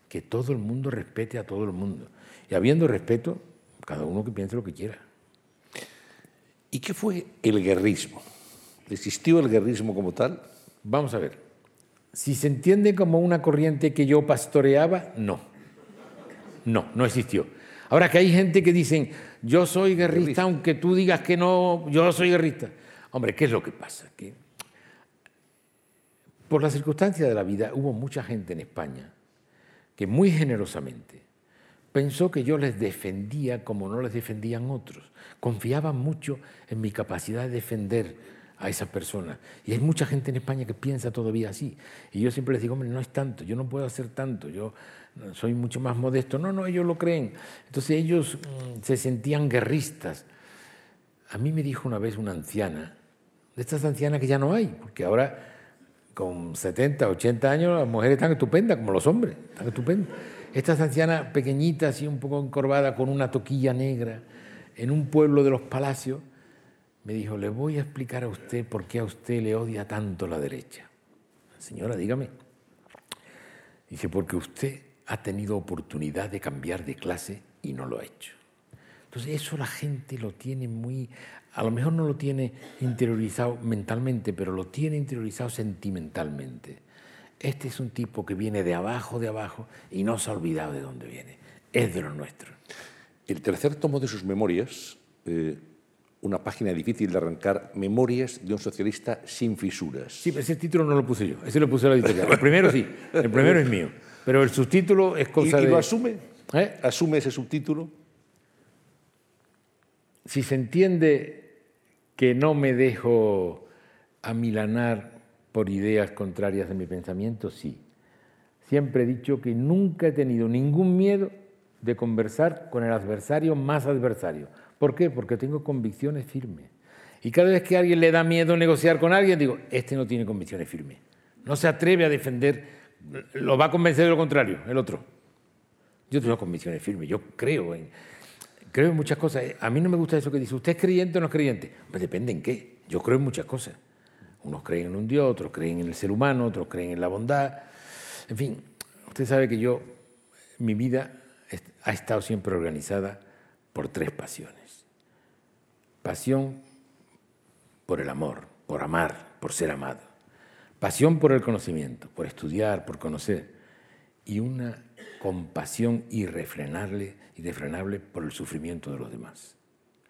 Que todo el mundo respete a todo el mundo. Y habiendo respeto, cada uno que piense lo que quiera. ¿Y qué fue el guerrismo? ¿Existió el guerrismo como tal? Vamos a ver. Si se entiende como una corriente que yo pastoreaba, no. No, no existió. Ahora que hay gente que dicen, yo soy guerrista, aunque tú digas que no, yo soy guerrista. Hombre, ¿qué es lo que pasa? Que por las circunstancias de la vida hubo mucha gente en España que muy generosamente pensó que yo les defendía como no les defendían otros. Confiaban mucho en mi capacidad de defender a esas personas. Y hay mucha gente en España que piensa todavía así. Y yo siempre les digo, hombre, no es tanto, yo no puedo hacer tanto, yo soy mucho más modesto. No, no, ellos lo creen. Entonces ellos mm, se sentían guerristas. A mí me dijo una vez una anciana, de estas ancianas que ya no hay, porque ahora con 70, 80 años las mujeres están estupendas, como los hombres, están estupendas. Estas ancianas pequeñitas y un poco encorvadas con una toquilla negra en un pueblo de los palacios, me dijo, le voy a explicar a usted por qué a usted le odia tanto la derecha. Señora, dígame. Dice, porque usted ha tenido oportunidad de cambiar de clase y no lo ha hecho. Entonces eso la gente lo tiene muy, a lo mejor no lo tiene interiorizado mentalmente, pero lo tiene interiorizado sentimentalmente. Este es un tipo que viene de abajo, de abajo, y no se ha olvidado de dónde viene. Es de lo nuestro. El tercer tomo de sus memorias, eh, una página difícil de arrancar, Memorias de un socialista sin fisuras. Sí, pero ese título no lo puse yo, ese lo puse la editorial. El primero sí, el primero es mío, pero el subtítulo es cosa ¿Y, de... lo asume? ¿Eh? ¿Asume ese subtítulo? Si se entiende que no me dejo amilanar por ideas contrarias a mi pensamiento, sí. Siempre he dicho que nunca he tenido ningún miedo de conversar con el adversario más adversario. ¿Por qué? Porque tengo convicciones firmes. Y cada vez que a alguien le da miedo negociar con alguien, digo, este no tiene convicciones firmes. No se atreve a defender, lo va a convencer de lo contrario, el otro. Yo tengo convicciones firmes, yo creo en, creo en muchas cosas. A mí no me gusta eso que dice, ¿usted es creyente o no es creyente? Pues depende en qué. Yo creo en muchas cosas. Unos creen en un Dios, otros creen en el ser humano, otros creen en la bondad. En fin, usted sabe que yo, mi vida ha estado siempre organizada por tres pasiones. Pasión por el amor, por amar, por ser amado. Pasión por el conocimiento, por estudiar, por conocer. Y una compasión irrefrenable, irrefrenable por el sufrimiento de los demás,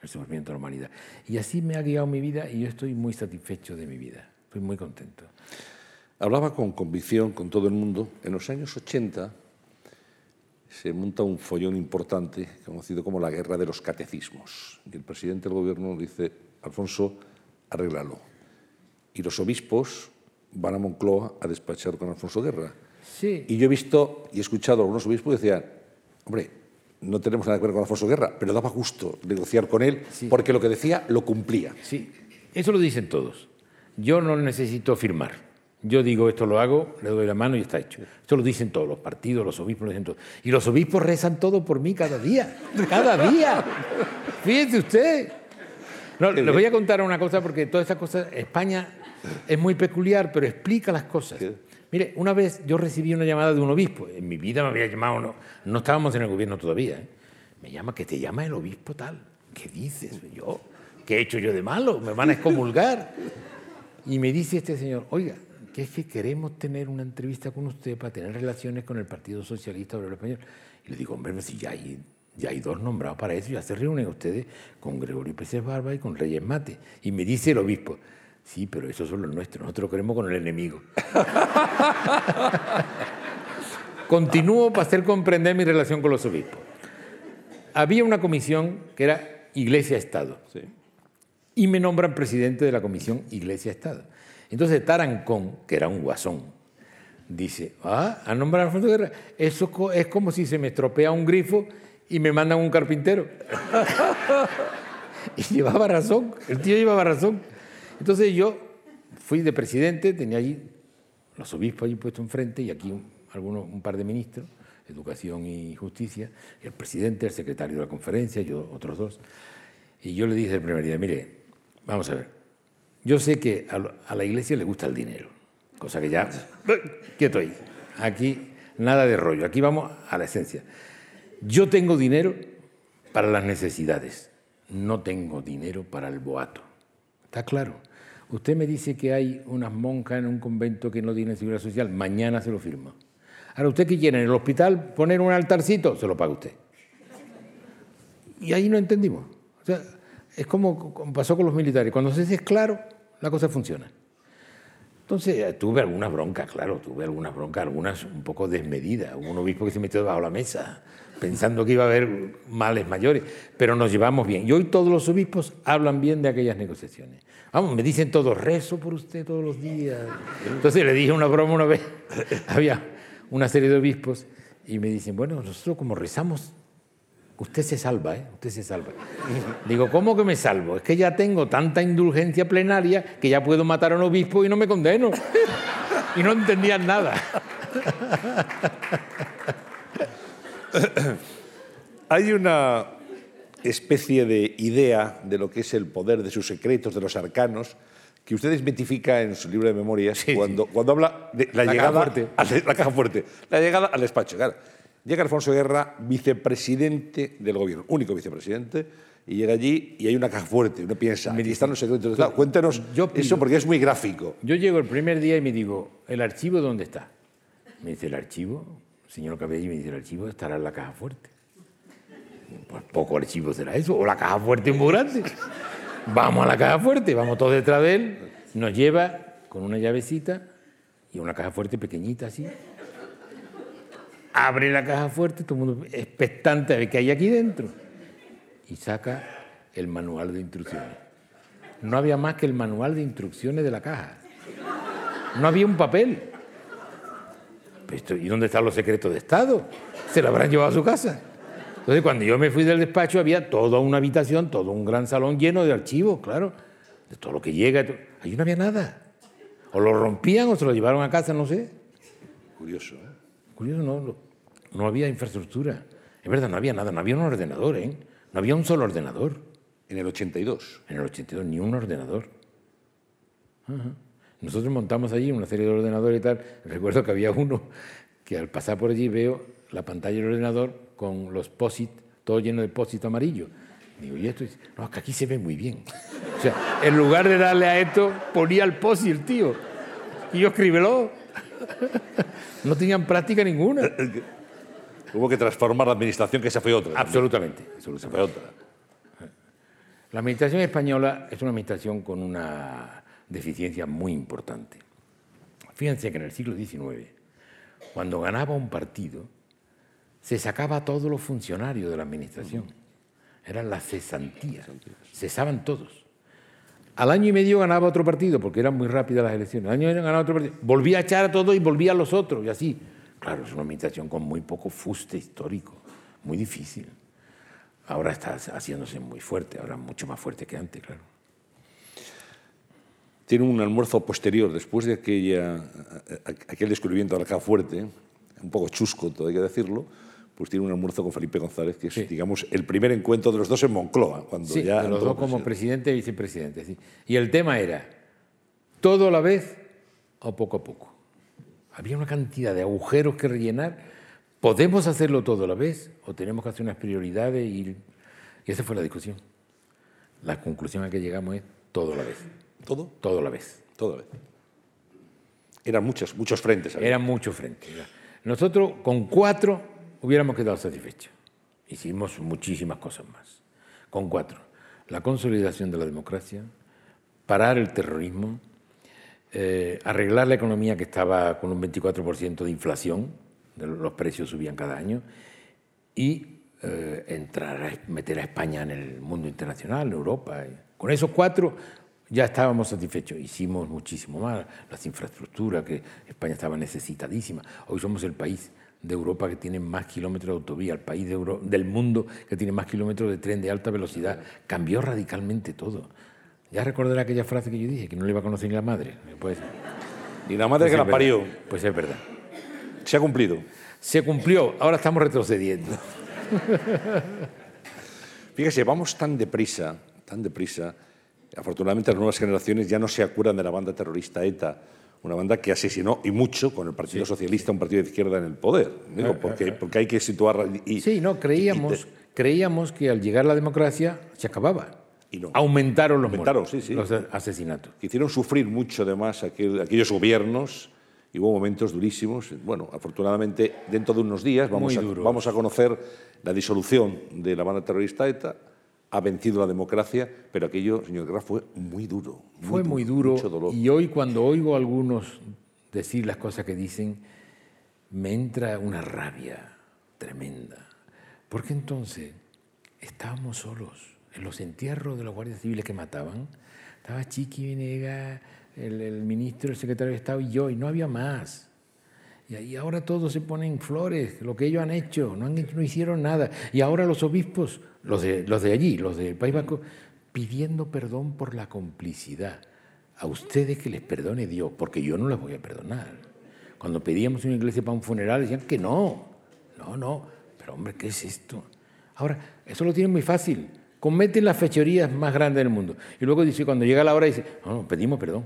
el sufrimiento de la humanidad. Y así me ha guiado mi vida y yo estoy muy satisfecho de mi vida, estoy muy contento. Hablaba con convicción con todo el mundo. En los años 80 se monta un follón importante conocido como la guerra de los catecismos. Y el presidente del gobierno dice, Alfonso, arréglalo. Y los obispos van a Moncloa a despachar con Alfonso Guerra. Sí. Y yo he visto y he escuchado a algunos obispos que decían, hombre, no tenemos nada que ver con Alfonso Guerra, pero daba gusto negociar con él Sí. porque lo que decía lo cumplía. Sí, eso lo dicen todos. Yo no necesito firmar. Yo digo esto lo hago, le doy la mano y está hecho. Esto lo dicen todos, los partidos, los obispos lo dicen todos. Y los obispos rezan todo por mí cada día, cada día. Fíjese usted. No, les voy a contar una cosa porque todas estas cosas, España es muy peculiar, pero explica las cosas. Mire, una vez yo recibí una llamada de un obispo. En mi vida me había llamado, no, no estábamos en el gobierno todavía. ¿eh? Me llama, que te llama el obispo tal. ¿Qué dices? Yo, ¿qué he hecho yo de malo? Me van a excomulgar. Y me dice este señor, oiga, que es que queremos tener una entrevista con usted para tener relaciones con el Partido Socialista Obrero Español. Y le digo, hombre, pues si ya hay, ya hay dos nombrados para eso, ya se reúnen ustedes con Gregorio Pérez Barba y con Reyes Mate. Y me dice el obispo, sí, pero esos son los nuestros, nosotros queremos con el enemigo. Continúo para hacer comprender mi relación con los obispos. Había una comisión que era Iglesia-Estado Sí. y me nombran presidente de la comisión Iglesia-Estado. Entonces Tarancón, que era un guasón, dice, ah, ¿han nombrado a Alfonso Guerra? Eso es como si se me estropea un grifo y me mandan un carpintero. y llevaba razón, el tío llevaba razón. Entonces yo fui de presidente, tenía allí los obispos allí puestos enfrente y aquí un, algunos, un par de ministros, Educación y Justicia, el presidente, el secretario de la conferencia, yo otros dos. Y yo le dije el primer día, mire, vamos a ver, yo sé que a, la iglesia le gusta el dinero, cosa que ya, quieto ahí, aquí nada de rollo, aquí vamos a la esencia. Yo tengo dinero para las necesidades, no tengo dinero para el boato. ¿Está claro? Usted me dice que hay unas monjas en un convento que no tienen seguridad social, mañana se lo firmo. Ahora, ¿usted qué quiere? ¿En el hospital poner un altarcito? Se lo paga usted. Y ahí no entendimos. O sea, es como pasó con los militares. Cuando se dice claro, la cosa funciona. Entonces eh, tuve algunas broncas, claro, tuve algunas broncas, algunas un poco desmedidas. Hubo un obispo que se metió debajo de la mesa pensando que iba a haber males mayores, pero nos llevamos bien. Y hoy todos los obispos hablan bien de aquellas negociaciones. Vamos, me dicen todo rezo por usted todos los días. Entonces le dije una broma una vez, había una serie de obispos y me dicen, bueno, nosotros como rezamos Usted se salva, ¿eh? Usted se salva. Digo, ¿cómo que me salvo? Es que ya tengo tanta indulgencia plenaria que ya puedo matar a un obispo y no me condeno. Y no entendían nada. Hay una especie de idea de lo que es el poder de sus secretos, de los arcanos, que usted identifica en su libro de memorias cuando, cuando habla de la, llegada A, la caja fuerte, la llegada al despacho. Claro. Llega Alfonso Guerra, vicepresidente del gobierno, único vicepresidente, y llega allí y hay una caja fuerte. Uno piensa, aquí están los secretos de Estado. Cuéntenos eso porque es muy gráfico. Yo llego el primer día y me digo, ¿el archivo dónde está? Me dice, ¿el archivo? señor Cabello me dice, ¿el archivo estará en la caja fuerte? Pues poco archivo será eso, o la caja fuerte es muy grande. Vamos a la caja fuerte, vamos todos detrás de él, nos lleva con una llavecita y una caja fuerte pequeñita así abre la caja fuerte, todo el mundo expectante a ver qué hay aquí dentro. Y saca el manual de instrucciones. No había más que el manual de instrucciones de la caja. No había un papel. ¿Y dónde están los secretos de Estado? Se lo habrán llevado a su casa. Entonces, cuando yo me fui del despacho, había toda una habitación, todo un gran salón lleno de archivos, claro, de todo lo que llega. Allí no había nada. O lo rompían o se lo llevaron a casa, no sé. Curioso, ¿eh? Curioso, no no había infraestructura. Es verdad, no había nada, no había un ordenador, ¿eh? No había un solo ordenador. En el 82. En el 82, ni un ordenador. Nosotros montamos allí una serie de ordenadores y tal. Recuerdo que había uno que al pasar por allí veo la pantalla del ordenador con los POSIT, todo lleno de POSIT amarillo. Digo, ¿y esto? No, que aquí se ve muy bien. O sea, en lugar de darle a esto, ponía el POSIT el tío. Y yo escríbelo. No tenían práctica ninguna. Hubo que transformar la administración, que esa fue otra. Absolutamente. Esa fue otra. La administración española es una administración con una deficiencia muy importante. Fíjense que en el siglo XIX, cuando ganaba un partido, se sacaba a todos los funcionarios de la administración. Eran las cesantías. Cesaban todos. Al año y medio ganaba otro partido, porque eran muy rápidas las elecciones. Al año y medio ganaba otro partido. Volvía a echar a todos y volvía a los otros, y así. Claro, es una administración con muy poco fuste histórico, muy difícil. Ahora está haciéndose muy fuerte, ahora mucho más fuerte que antes, claro. Tiene un almuerzo posterior, después de aquella, aquel descubrimiento de la caja fuerte, un poco chusco, todo hay que decirlo, pues tiene un almuerzo con Felipe González, que es, digamos, el primer encuentro de los dos en Moncloa. Cuando sí, ya de los dos como presidente y vicepresidente. Y el tema era, ¿todo a la vez o poco a poco? Había una cantidad de agujeros que rellenar. ¿Podemos hacerlo todo a la vez o tenemos que hacer unas prioridades? Y, esa fue la discusión. La conclusión a que llegamos es todo a la vez. ¿Todo? Todo a la vez. Todo a la vez. Eran muchos, muchos frentes. Eran muchos frentes. Nosotros con cuatro hubiéramos quedado satisfechos. Hicimos muchísimas cosas más. Con cuatro. La consolidación de la democracia, parar el terrorismo, eh, arreglar la economía que estaba con un 24% de inflación, los precios subían cada año, y eh, entrar a meter a España en el mundo internacional, Europa. Con esos cuatro ya estábamos satisfechos. Hicimos muchísimo más, las infraestructuras, que España estaba necesitadísima. Hoy somos el país de Europa que tiene más kilómetros de autovía, el país del mundo que tiene más kilómetros de tren de alta velocidad. Cambió radicalmente todo. Ya recordará aquella frase que yo dije, que no le iba a conocer ni la madre. Pues, ni la madre pues que la parió. Pues es verdad. Se ha cumplido. Se cumplió, ahora estamos retrocediendo. Fíjese, vamos tan deprisa, tan deprisa. Afortunadamente las nuevas generaciones ya no se acuerdan de la banda terrorista ETA, una banda que asesinó y mucho con el Partido Socialista, un partido de izquierda en el poder. Digo, eh, porque, eh, eh. porque hay que situar... Y, sí, no, creíamos, creíamos que al llegar la democracia se acababa aumentaron, los, aumentaron los asesinatos. hicieron sufrir mucho además aquel, aquellos gobiernos y hubo momentos durísimos. Bueno, afortunadamente dentro de unos días vamos, a, vamos a conocer la disolución de la banda terrorista ETA. Ha vencido la democracia, pero aquello, señor Graf, fue muy duro. fue muy duro. Y hoy cuando oigo a algunos decir las cosas que dicen, me entra una rabia tremenda. Porque entonces estábamos solos los entierros de los guardias civiles que mataban. Estaba Chiqui Venegas, el, ministro, el secretario de Estado y yo, y no había más. Y, ahora todos se ponen flores, lo que ellos han hecho, no, han no hicieron nada. Y ahora los obispos, los de, los de allí, los del País Vasco, pidiendo perdón por la complicidad. A ustedes que les perdone Dios, porque yo no les voy a perdonar. Cuando pedíamos una iglesia para un funeral, decían que no, no, no. Pero hombre, ¿qué es esto? Ahora, eso lo tienen muy fácil. Cometen las fechorías más grandes del mundo. Y luego dice, cuando llega la hora, dice, no, pedimos perdón.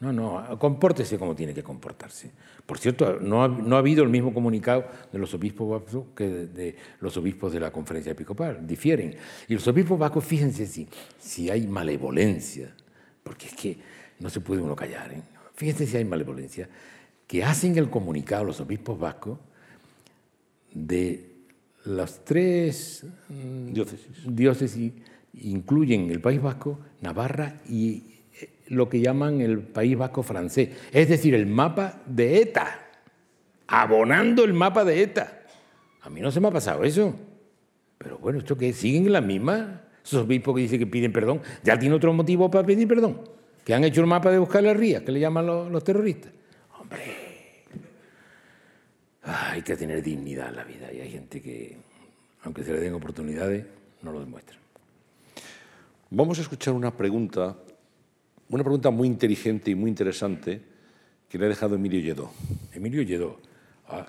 No, no, compórtese como tiene que comportarse. Por cierto, no ha, no ha habido el mismo comunicado de los obispos vascos que de, los obispos de la conferencia episcopal, difieren. Y los obispos vascos, fíjense si, si hay malevolencia, porque es que no se puede uno callar, ¿eh? fíjense si hay malevolencia, que hacen el comunicado los obispos vascos de las tres mm, diócesis. diócesis incluyen el País Vasco, Navarra y lo que llaman el País Vasco francés, es decir, el mapa de ETA, abonando el mapa de ETA. A mí no se me ha pasado eso. Pero bueno, ¿esto qué? ¿Siguen la misma? Esos obispos que dicen que piden perdón, ya tiene otro motivo para pedir perdón. Que han hecho el mapa de buscar la ría, que le llaman los, terroristas. Hombre, hay que tener dignidad en la vida y hay gente que, aunque se le den oportunidades, no lo demuestra. Vamos a escuchar una pregunta una pregunta muy inteligente y muy interesante que le ha dejado Emilio Lledó. Emilio Lledó, ah,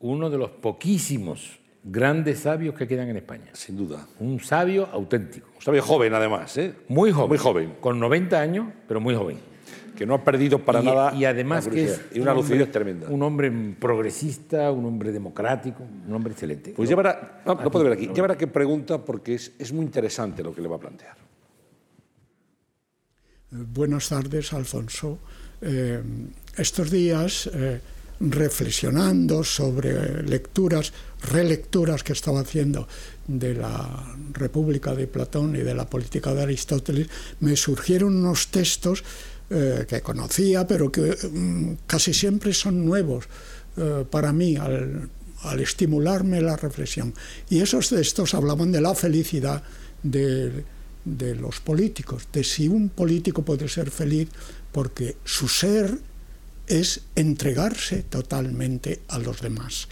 uno de los poquísimos grandes sabios que quedan en España. Sin duda. Un sabio auténtico. Un sabio joven, además. ¿eh? Muy joven. Muy joven. Con 90 años, pero muy joven. Que no ha perdido para nada. Y además que es. Y una lucidez tremenda. Un hombre progresista, un hombre democrático, un hombre excelente. Pues ya verá, no, puede ver aquí, ya verá qué pregunta porque es, es muy interesante lo que le va a plantear. Buenas tardes, Alfonso. Eh, estos días, eh, reflexionando sobre lecturas, relecturas que estaba haciendo de la República de Platón y de la política de Aristóteles, me surgieron unos textos eh, que conocía, pero que mm, casi siempre son nuevos para mí al, al estimularme la reflexión. Y esos textos hablaban de la felicidad, de de los políticos, de si un político puede ser feliz porque su ser es entregarse totalmente a los demás.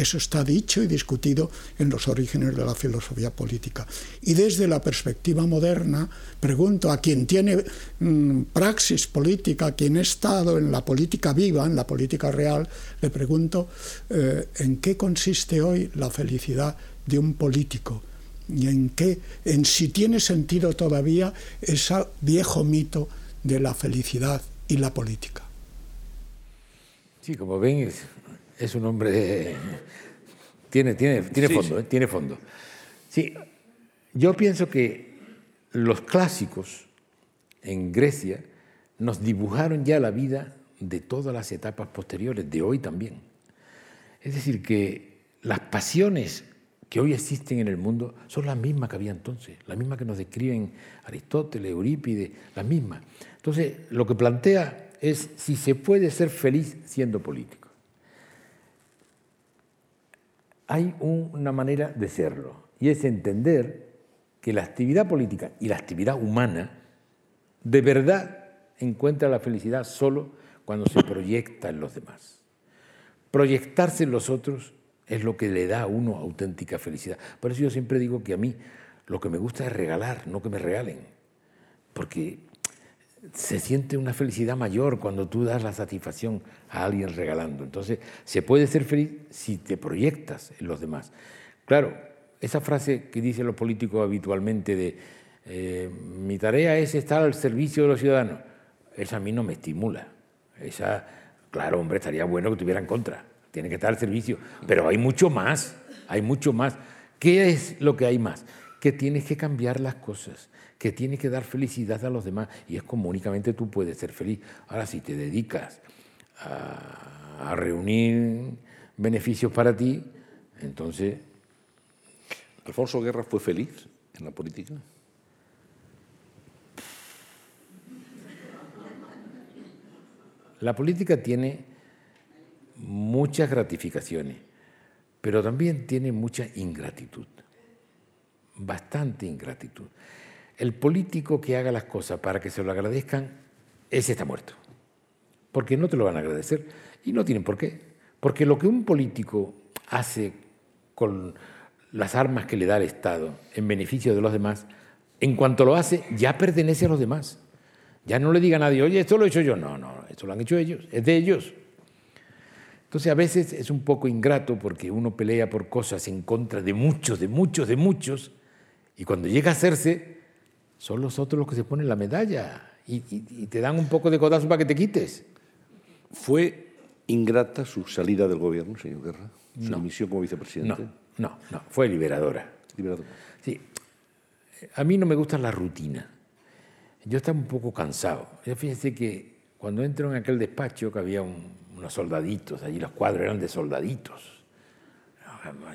Eso está dicho y discutido en los orígenes de la filosofía política. Y desde la perspectiva moderna, pregunto a quien tiene mm, praxis política, a quien ha estado en la política viva, en la política real, le pregunto eh, en qué consiste hoy la felicidad de un político y en qué, en si tiene sentido todavía ese viejo mito de la felicidad y la política. Sí, como ven, es, un hombre tiene, tiene, tiene fondo, ¿eh? tiene fondo. Sí, yo pienso que los clásicos en Grecia nos dibujaron ya la vida de todas las etapas posteriores, de hoy también. Es decir, que las pasiones que hoy existen en el mundo son las mismas que había entonces, las mismas que nos describen Aristóteles, Eurípides, las mismas. Entonces, lo que plantea es si se puede ser feliz siendo político. Hay una manera de serlo, y es entender que la actividad política y la actividad humana de verdad encuentra la felicidad solo cuando se proyecta en los demás. Proyectarse en los otros es lo que le da a uno auténtica felicidad. Por eso yo siempre digo que a mí lo que me gusta es regalar, no que me regalen. Porque se siente una felicidad mayor cuando tú das la satisfacción a alguien regalando. Entonces, se puede ser feliz si te proyectas en los demás. Claro, esa frase que dicen los políticos habitualmente de eh, mi tarea es estar al servicio de los ciudadanos, esa a mí no me estimula. Esa, claro, hombre, estaría bueno que tuviera en contra tiene que estar al servicio. Pero hay mucho más, hay mucho más. ¿Qué es lo que hay más? que tienes que cambiar las cosas, que tienes que dar felicidad a los demás. Y es como únicamente tú puedes ser feliz. Ahora, si te dedicas a, a reunir beneficios para ti, entonces... ¿Alfonso Guerra fue feliz en la política? La política tiene muchas gratificaciones, pero también tiene mucha ingratitud, bastante ingratitud. El político que haga las cosas para que se lo agradezcan, ese está muerto, porque no te lo van a agradecer y no tienen por qué, porque lo que un político hace con las armas que le da el Estado en beneficio de los demás, en cuanto lo hace, ya pertenece a los demás. Ya no le diga a nadie, oye, esto lo he hecho yo. No, no, esto lo han hecho ellos, es de ellos. Entonces a veces es un poco ingrato porque uno pelea por cosas en contra de muchos, de muchos, de muchos, y cuando llega a hacerse, son los otros los que se ponen la medalla y, te dan un poco de codazo para que te quites. ¿Fue ingrata su salida del gobierno, señor Guerra? ¿Su misión como vicepresidente? No, no, no, fue liberadora. Liberadora. Sí. A mí no me gusta la rutina. Yo estaba un poco cansado. Ya fíjense que cuando entro en aquel despacho, que había unos soldaditos, allí los cuadros eran de soldaditos.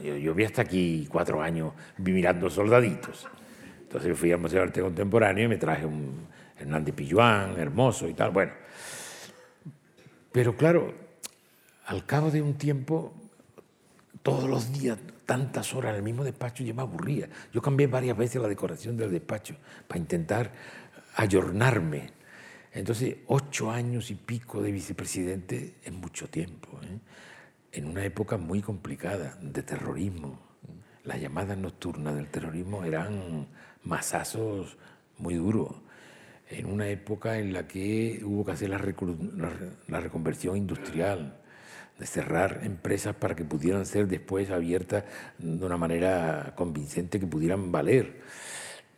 Yo, vi hasta aquí cuatro años mirando soldaditos. Entonces fui al Museo de Arte Contemporáneo y me traje un Hernández Pilluán, hermoso y tal. Bueno, pero claro, al cabo de un tiempo, todos los días, tantas horas en el mismo despacho, yo me aburría. Yo cambié varias veces la decoración del despacho para intentar ayornarme. Entonces, ocho años y pico de vicepresidente es mucho tiempo, ¿eh? en una época muy complicada de terrorismo. Las llamadas nocturnas del terrorismo eran masazos muy duros. En una época en la que hubo que hacer la, la reconversión industrial, de cerrar empresas para que pudieran ser después abiertas de una manera convincente, que pudieran valer.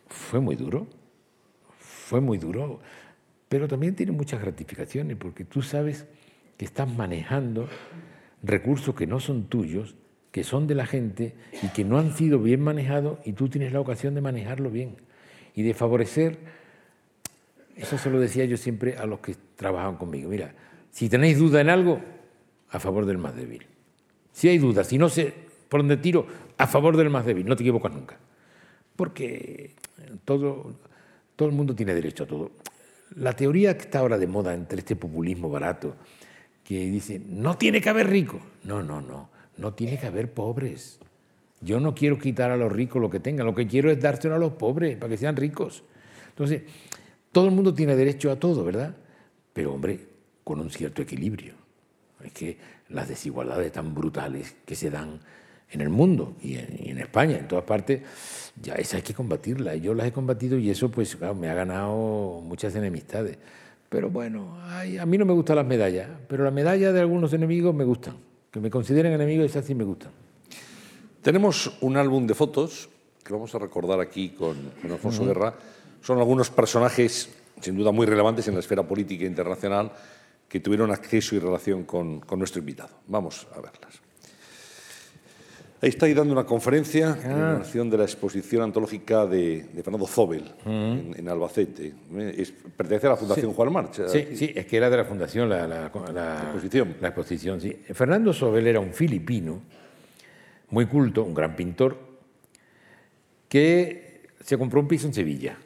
Fue muy duro fue muy duro, pero también tiene muchas gratificaciones porque tú sabes que estás manejando recursos que no son tuyos, que son de la gente y que no han sido bien manejados y tú tienes la ocasión de manejarlo bien y de favorecer, eso se lo decía yo siempre a los que trabajaban conmigo, mira, si tenéis duda en algo, a favor del más débil. Si hay duda, si no sé por dónde tiro, a favor del más débil, no te equivocas nunca. Porque todo, todo el mundo tiene derecho a todo. La teoría que está ahora de moda entre este populismo barato, que dice, no tiene que haber ricos. No, no, no, no tiene que haber pobres. Yo no quiero quitar a los ricos lo que tengan, lo que quiero es dárselo a los pobres para que sean ricos. Entonces, todo el mundo tiene derecho a todo, ¿verdad? Pero, hombre, con un cierto equilibrio. Es que las desigualdades tan brutales que se dan en el mundo y en, España, en todas partes, ya esa hay que combatirla. Yo las he combatido y eso pues me ha ganado muchas enemistades. Pero bueno, a mí no me gustan las medallas, pero las medallas de algunos enemigos me gustan. Que me consideren enemigos, esas sí me gustan. Tenemos un álbum de fotos que vamos a recordar aquí con, Alfonso Guerra. Son algunos personajes, sin duda, muy relevantes en la esfera política internacional que tuvieron acceso y relación con, con nuestro invitado. Vamos a verlas. Ahí está ahí dando una conferencia en ah. relación de la exposición antológica de, Fernando Zobel en, Albacete. pertenece a la Fundación Juan March. Sí, sí, es que era de la Fundación la, exposición. La exposición, sí. Fernando Zobel era un filipino muy culto, un gran pintor, que se compró un piso en Sevilla,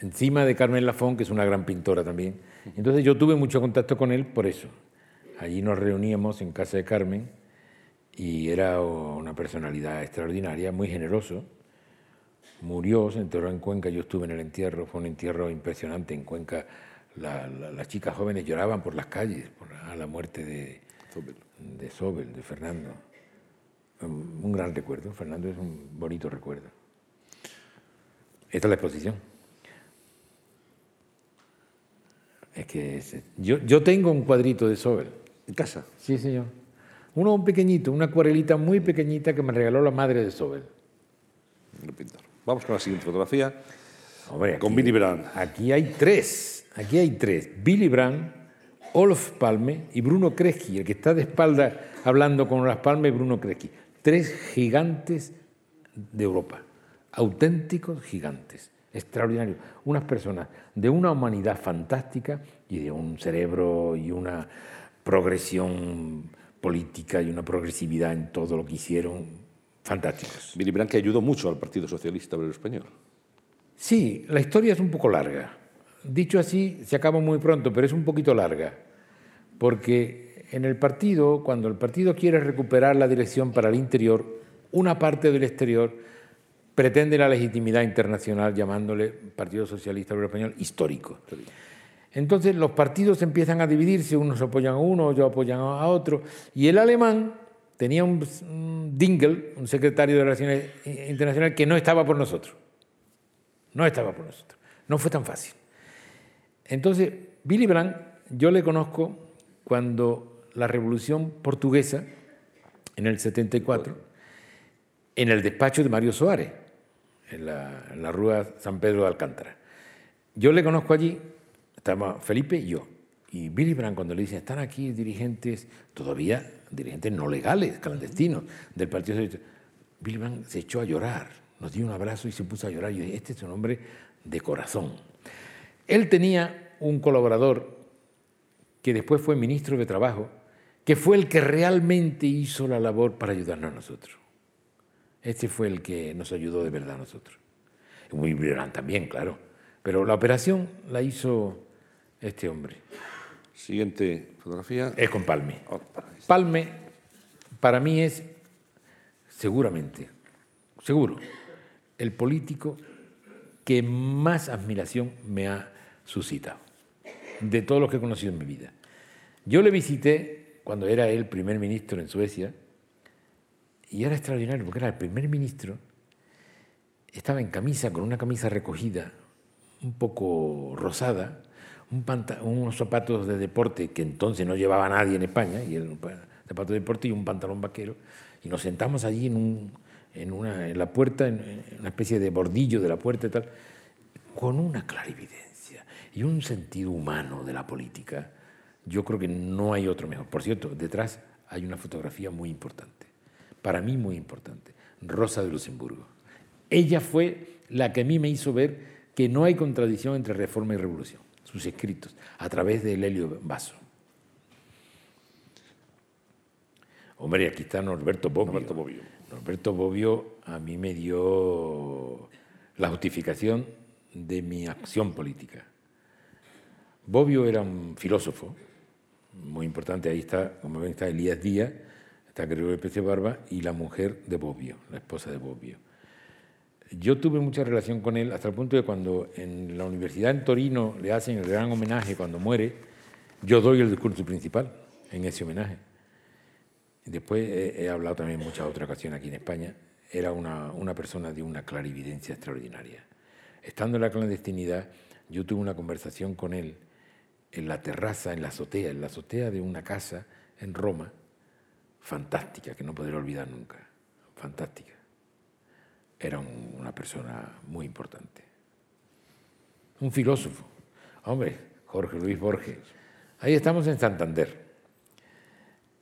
encima de Carmen Lafón, que es una gran pintora también. Entonces yo tuve mucho contacto con él por eso. Allí nos reuníamos en casa de Carmen y era una personalidad extraordinaria, muy generoso. Murió, se enterró en Cuenca, yo estuve en el entierro, fue un entierro impresionante en Cuenca. las chicas jóvenes lloraban por las calles por la muerte de Sobel. de Sobel, de Fernando. Un, gran recuerdo, Fernando es un bonito recuerdo. Esta es la exposición. Es que yo, yo tengo un cuadrito de Sobel. ¿En casa? Sí, señor. Uno pequeñito, una acuarelita muy pequeñita que me regaló la madre de Sobel. Vamos con la siguiente fotografía. con Billy Brandt. Aquí hay tres. Aquí hay tres. Billy Brandt, Olof Palme y Bruno Kresky, el que está de espalda hablando con las palmas, Bruno Kresky. Tres gigantes de Europa. auténticos gigantes, extraordinarios, unas personas de una humanidad fantástica y de un cerebro y una progresión política y una progresividad en todo lo que hicieron fantásticos. Billy Brandt que ayudó mucho al Partido Socialista Obrero Español. Sí, la historia es un poco larga. Dicho así, se acaba muy pronto, pero es un poquito larga, porque en el partido, cuando el partido quiere recuperar la dirección para el interior, una parte del exterior pretende la legitimidad internacional llamándole Partido Socialista Obrero Español histórico. Entonces los partidos empiezan a dividirse, unos apoyan a uno, otros apoyan a otro, y el alemán tenía un, Dingle, un secretario de Relaciones Internacionales, que no estaba por nosotros. No estaba por nosotros. No fue tan fácil. Entonces, Billy Brandt, yo le conozco cuando la Revolución Portuguesa, en el 74, en el despacho de Mario Soares, en la Rúa San Pedro de Alcántara. Yo le conozco allí, estaba Felipe y yo. Y Billy Brandt, cuando le dicen, están aquí dirigentes, todavía dirigentes no legales, clandestinos, del Partido Socialista, Billy Brandt se echó a llorar, nos dio un abrazo y se puso a llorar. Yo dije, este es un hombre de corazón. Él tenía un colaborador que después fue ministro de Trabajo, que fue el que realmente hizo la labor para ayudarnos a nosotros. Este fue el que nos ayudó de verdad a nosotros. Muy Brandt también, claro. Pero la operación la hizo este hombre. Siguiente fotografía. Es con Palme. Palme para mí es seguramente, seguro, el político que más admiración me ha suscitado de todos los que he conocido en mi vida. Yo le visité cuando era él primer ministro en Suecia y era extraordinario porque era el primer ministro, estaba en camisa, con una camisa recogida, un poco rosada, un unos zapatos de deporte que entonces no llevaba nadie en España, y el zapato de deporte y un pantalón vaquero, y nos sentamos allí en, un, en, una, en la puerta, en, una especie de bordillo de la puerta y tal, con una clarividencia y un sentido humano de la política. Yo creo que no hay otro mejor. Por cierto, detrás hay una fotografía muy importante, para mí muy importante, Rosa de Luxemburgo. Ella fue la que a mí me hizo ver que no hay contradicción entre reforma y revolución sus escritos, a través de Helio Basso. Hombre, aquí está Norberto Bobbio. Norberto Bobbio. Norberto Bobbio a mí me dio la justificación de mi acción política. Bobbio era un filósofo muy importante, ahí está, como ven, está Elías Díaz, está Gregorio Pérez Barba y la mujer de Bobbio, la esposa de Bobbio. Yo tuve mucha relación con él hasta el punto de cuando en la universidad en Torino le hacen el gran homenaje cuando muere, yo doy el discurso principal en ese homenaje. Después he, hablado también en muchas otras ocasiones aquí en España. Era una, una persona de una clarividencia extraordinaria. Estando en la clandestinidad, yo tuve una conversación con él en la terraza, en la azotea, en la azotea de una casa en Roma, fantástica, que no podré olvidar nunca, fantástica era un, una persona muy importante. Un filósofo. Hombre, Jorge Luis Borges. Ahí estamos en Santander.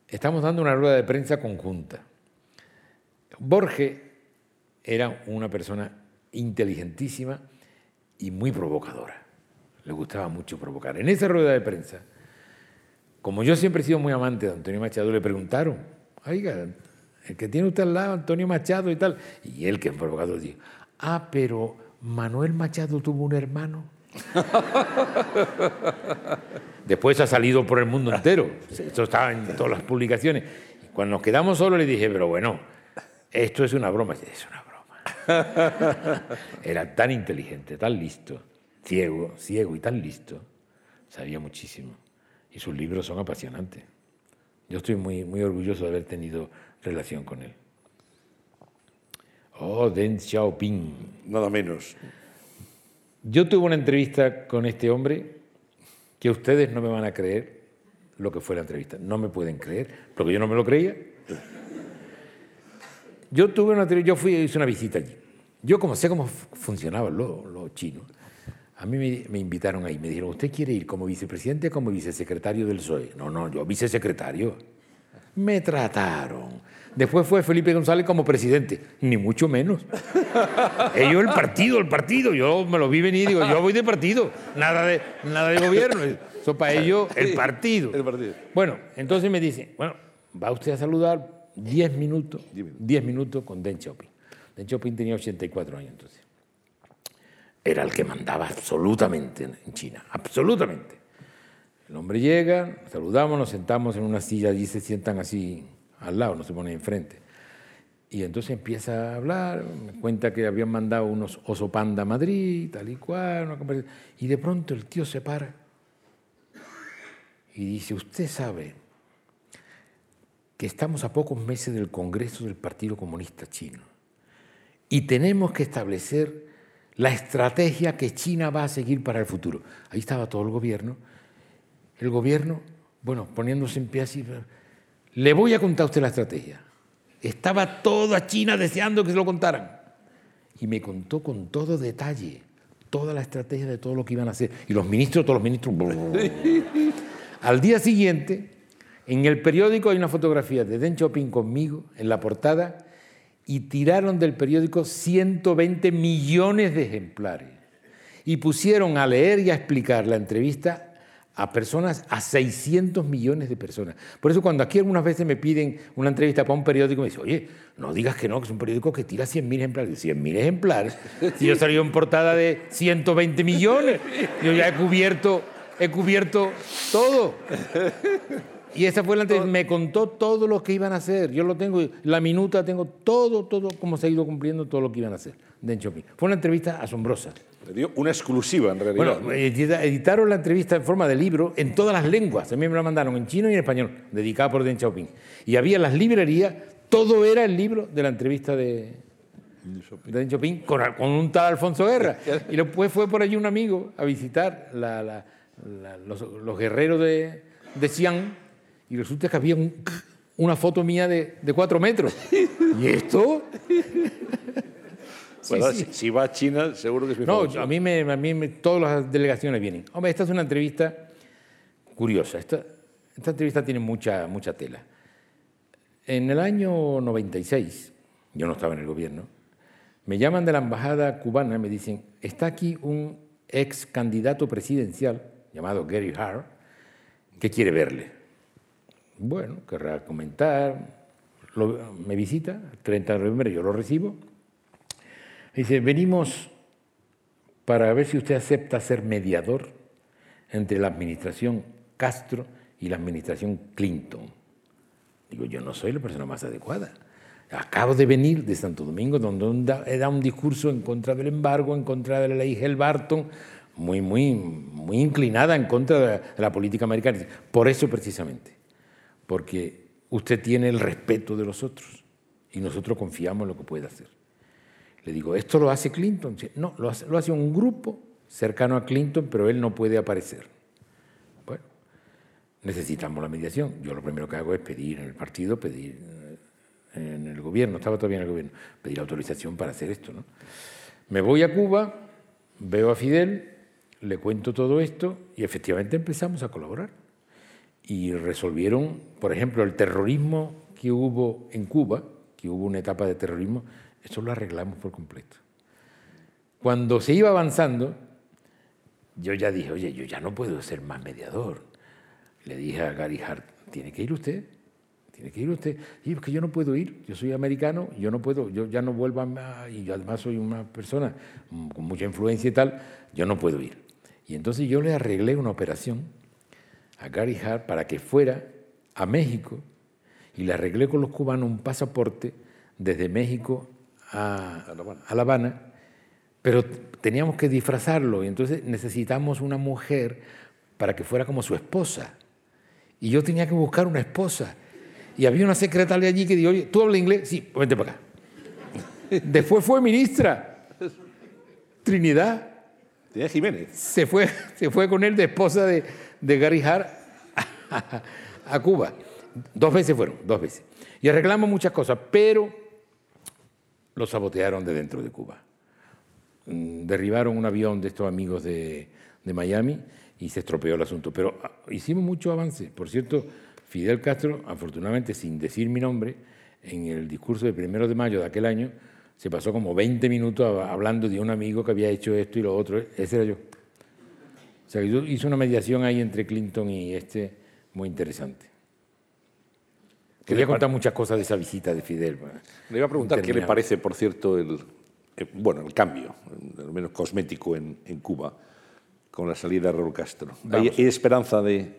Estamos dando una rueda de prensa conjunta. Borges era una persona inteligentísima y muy provocadora. Le gustaba mucho provocar. En esa rueda de prensa, como yo siempre he sido muy amante de Antonio Machado, le preguntaron, el que tiene usted al lado, Antonio Machado y tal. Y él, que es provocador, dijo, ah, pero Manuel Machado tuvo un hermano. Después ha salido por el mundo entero. Esto estaba en todas las publicaciones. Cuando nos quedamos solos le dije, pero bueno, esto es una broma. Es una broma. Era tan inteligente, tan listo, ciego, ciego y tan listo. Sabía muchísimo. Y sus libros son apasionantes. Yo estoy muy, muy orgulloso de haber tenido relación con él. Oh, Deng Xiaoping. Nada menos. Yo tuve una entrevista con este hombre que ustedes no me van a creer lo que fue la entrevista. No me pueden creer, porque yo no me lo creía. Yo tuve una yo fui hice una visita allí. Yo como sé cómo funcionaban los lo chinos, a mí me, me, invitaron ahí, me dijeron, ¿usted quiere ir como vicepresidente o como vicesecretario del PSOE? No, no, yo vicesecretario. Me trataron. Después fue Felipe González como presidente, ni mucho menos. Ellos el partido, el partido. Yo me lo vi venir y digo, yo voy de partido, nada de, nada de gobierno. Eso para ellos el partido. El partido. Bueno, entonces me dice, bueno, va usted a saludar 10 minutos, 10 minutos con Deng Xiaoping. Deng Xiaoping tenía 84 años entonces. Era el que mandaba absolutamente en China, absolutamente. El hombre llega, saludamos, nos sentamos en una silla, allí se sientan así al lado, no se ponen enfrente. Y entonces empieza a hablar, me cuenta que habían mandado unos oso panda a Madrid, tal y cual, una. Y de pronto el tío se para y dice, usted sabe que estamos a pocos meses del Congreso del Partido Comunista Chino y tenemos que establecer la estrategia que China va a seguir para el futuro. Ahí estaba todo el gobierno. El gobierno, bueno, poniéndose en pie así, le voy a contar a usted la estrategia. Estaba toda China deseando que se lo contaran. Y me contó con todo detalle toda la estrategia de todo lo que iban a hacer. Y los ministros, todos los ministros. Al día siguiente, en el periódico hay una fotografía de Deng Xiaoping conmigo en la portada y tiraron del periódico 120 millones de ejemplares y pusieron a leer y a explicar la entrevista a personas, a 600 millones de personas. Por eso cuando aquí algunas veces me piden una entrevista para un periódico, me dicen, oye, no digas que no, que es un periódico que tira 100.000 ejemplares. 100.000 ejemplares. Si yo salí en portada de 120 millones, yo ya he cubierto, he cubierto todo. Y esa fue la entrevista. Me contó todo lo que iban a hacer. Yo lo tengo, la minuta tengo todo, todo, cómo se ha ido cumpliendo todo lo que iban a hacer. Deng Xiaoping. Fue una entrevista asombrosa. Le dio una exclusiva en realidad. Bueno, editaron la entrevista en forma de libro en todas las lenguas. A mí me la mandaron en chino y en español, dedicada por Deng Xiaoping. Y había las librerías, todo era el libro de la entrevista de, de Deng Xiaoping con, con, un tal Alfonso Guerra. Y después fue por allí un amigo a visitar la, la, los, los, guerreros de, de Xi'an y resulta que había un, una foto mía de, de cuatro metros. ¿Y esto? Sí, bueno, sí. Si va a China, seguro que es mi No, famoso. a mí, me, a mí me, todas las delegaciones vienen. Hombre, esta es una entrevista curiosa. Esta, esta entrevista tiene mucha, mucha tela. En el año 96, yo no estaba en el gobierno, me llaman de la embajada cubana y me dicen, está aquí un ex candidato presidencial llamado Gary Hart que quiere verle. Bueno, querrá comentar, me visita, el 30 de noviembre yo lo recibo. Dice, venimos para ver si usted acepta ser mediador entre la administración Castro y la administración Clinton. Digo, yo no soy la persona más adecuada. Acabo de venir de Santo Domingo, donde he dado un discurso en contra del embargo, en contra de la ley Barton, muy, muy, muy inclinada en contra de la política americana. Por eso precisamente, porque usted tiene el respeto de los otros y nosotros confiamos en lo que puede hacer. Le digo, ¿esto lo hace Clinton? No, lo hace, un grupo cercano a Clinton, pero él no puede aparecer. Bueno, necesitamos la mediación. Yo lo primero que hago es pedir en el partido, pedir en el gobierno, estaba todavía en el gobierno, pedir autorización para hacer esto. ¿no? Me voy a Cuba, veo a Fidel, le cuento todo esto y efectivamente empezamos a colaborar. Y resolvieron, por ejemplo, el terrorismo que hubo en Cuba, que hubo una etapa de terrorismo, eso lo arreglamos por completo. Cuando se iba avanzando, yo ya dije, oye, yo ya no puedo ser más mediador. Le dije a Gary Hart, tiene que ir usted, tiene que ir usted. Y es que yo no puedo ir, yo soy americano, yo no puedo, yo ya no vuelvo a, y yo además soy una persona con mucha influencia y tal, yo no puedo ir. Y entonces yo le arreglé una operación a Gary Hart para que fuera a México y le arreglé con los cubanos un pasaporte desde México a, a, La Habana. a, La Habana. pero teníamos que disfrazarlo y entonces necesitamos una mujer para que fuera como su esposa. Y yo tenía que buscar una esposa. Y había una secretaria allí que dijo, oye, ¿tú hablas inglés? Sí, vente para acá. Después fue ministra. Trinidad. Trinidad Jiménez. Se fue, se fue con él de esposa de, de Gary Hart a, Cuba. Dos veces fueron, dos veces. Y arreglamos muchas cosas, pero lo sabotearon de dentro de Cuba. Mm, Derribaron un avión de estos amigos de, de Miami y se estropeó el asunto. Pero hicimos mucho avance. Por cierto, Fidel Castro, afortunadamente sin decir mi nombre, en el discurso del primero de mayo de aquel año, se pasó como 20 minutos hablando de un amigo que había hecho esto y lo otro. Ese era yo. O sea, hizo una mediación ahí entre Clinton y este muy interesante. Quería contar muchas cosas de esa visita de Fidel. Le iba a preguntar qué le parece, por cierto, el, eh, bueno, el cambio, al menos cosmético en, Cuba, con la salida de Raúl Castro. ¿Hay, esperanza de,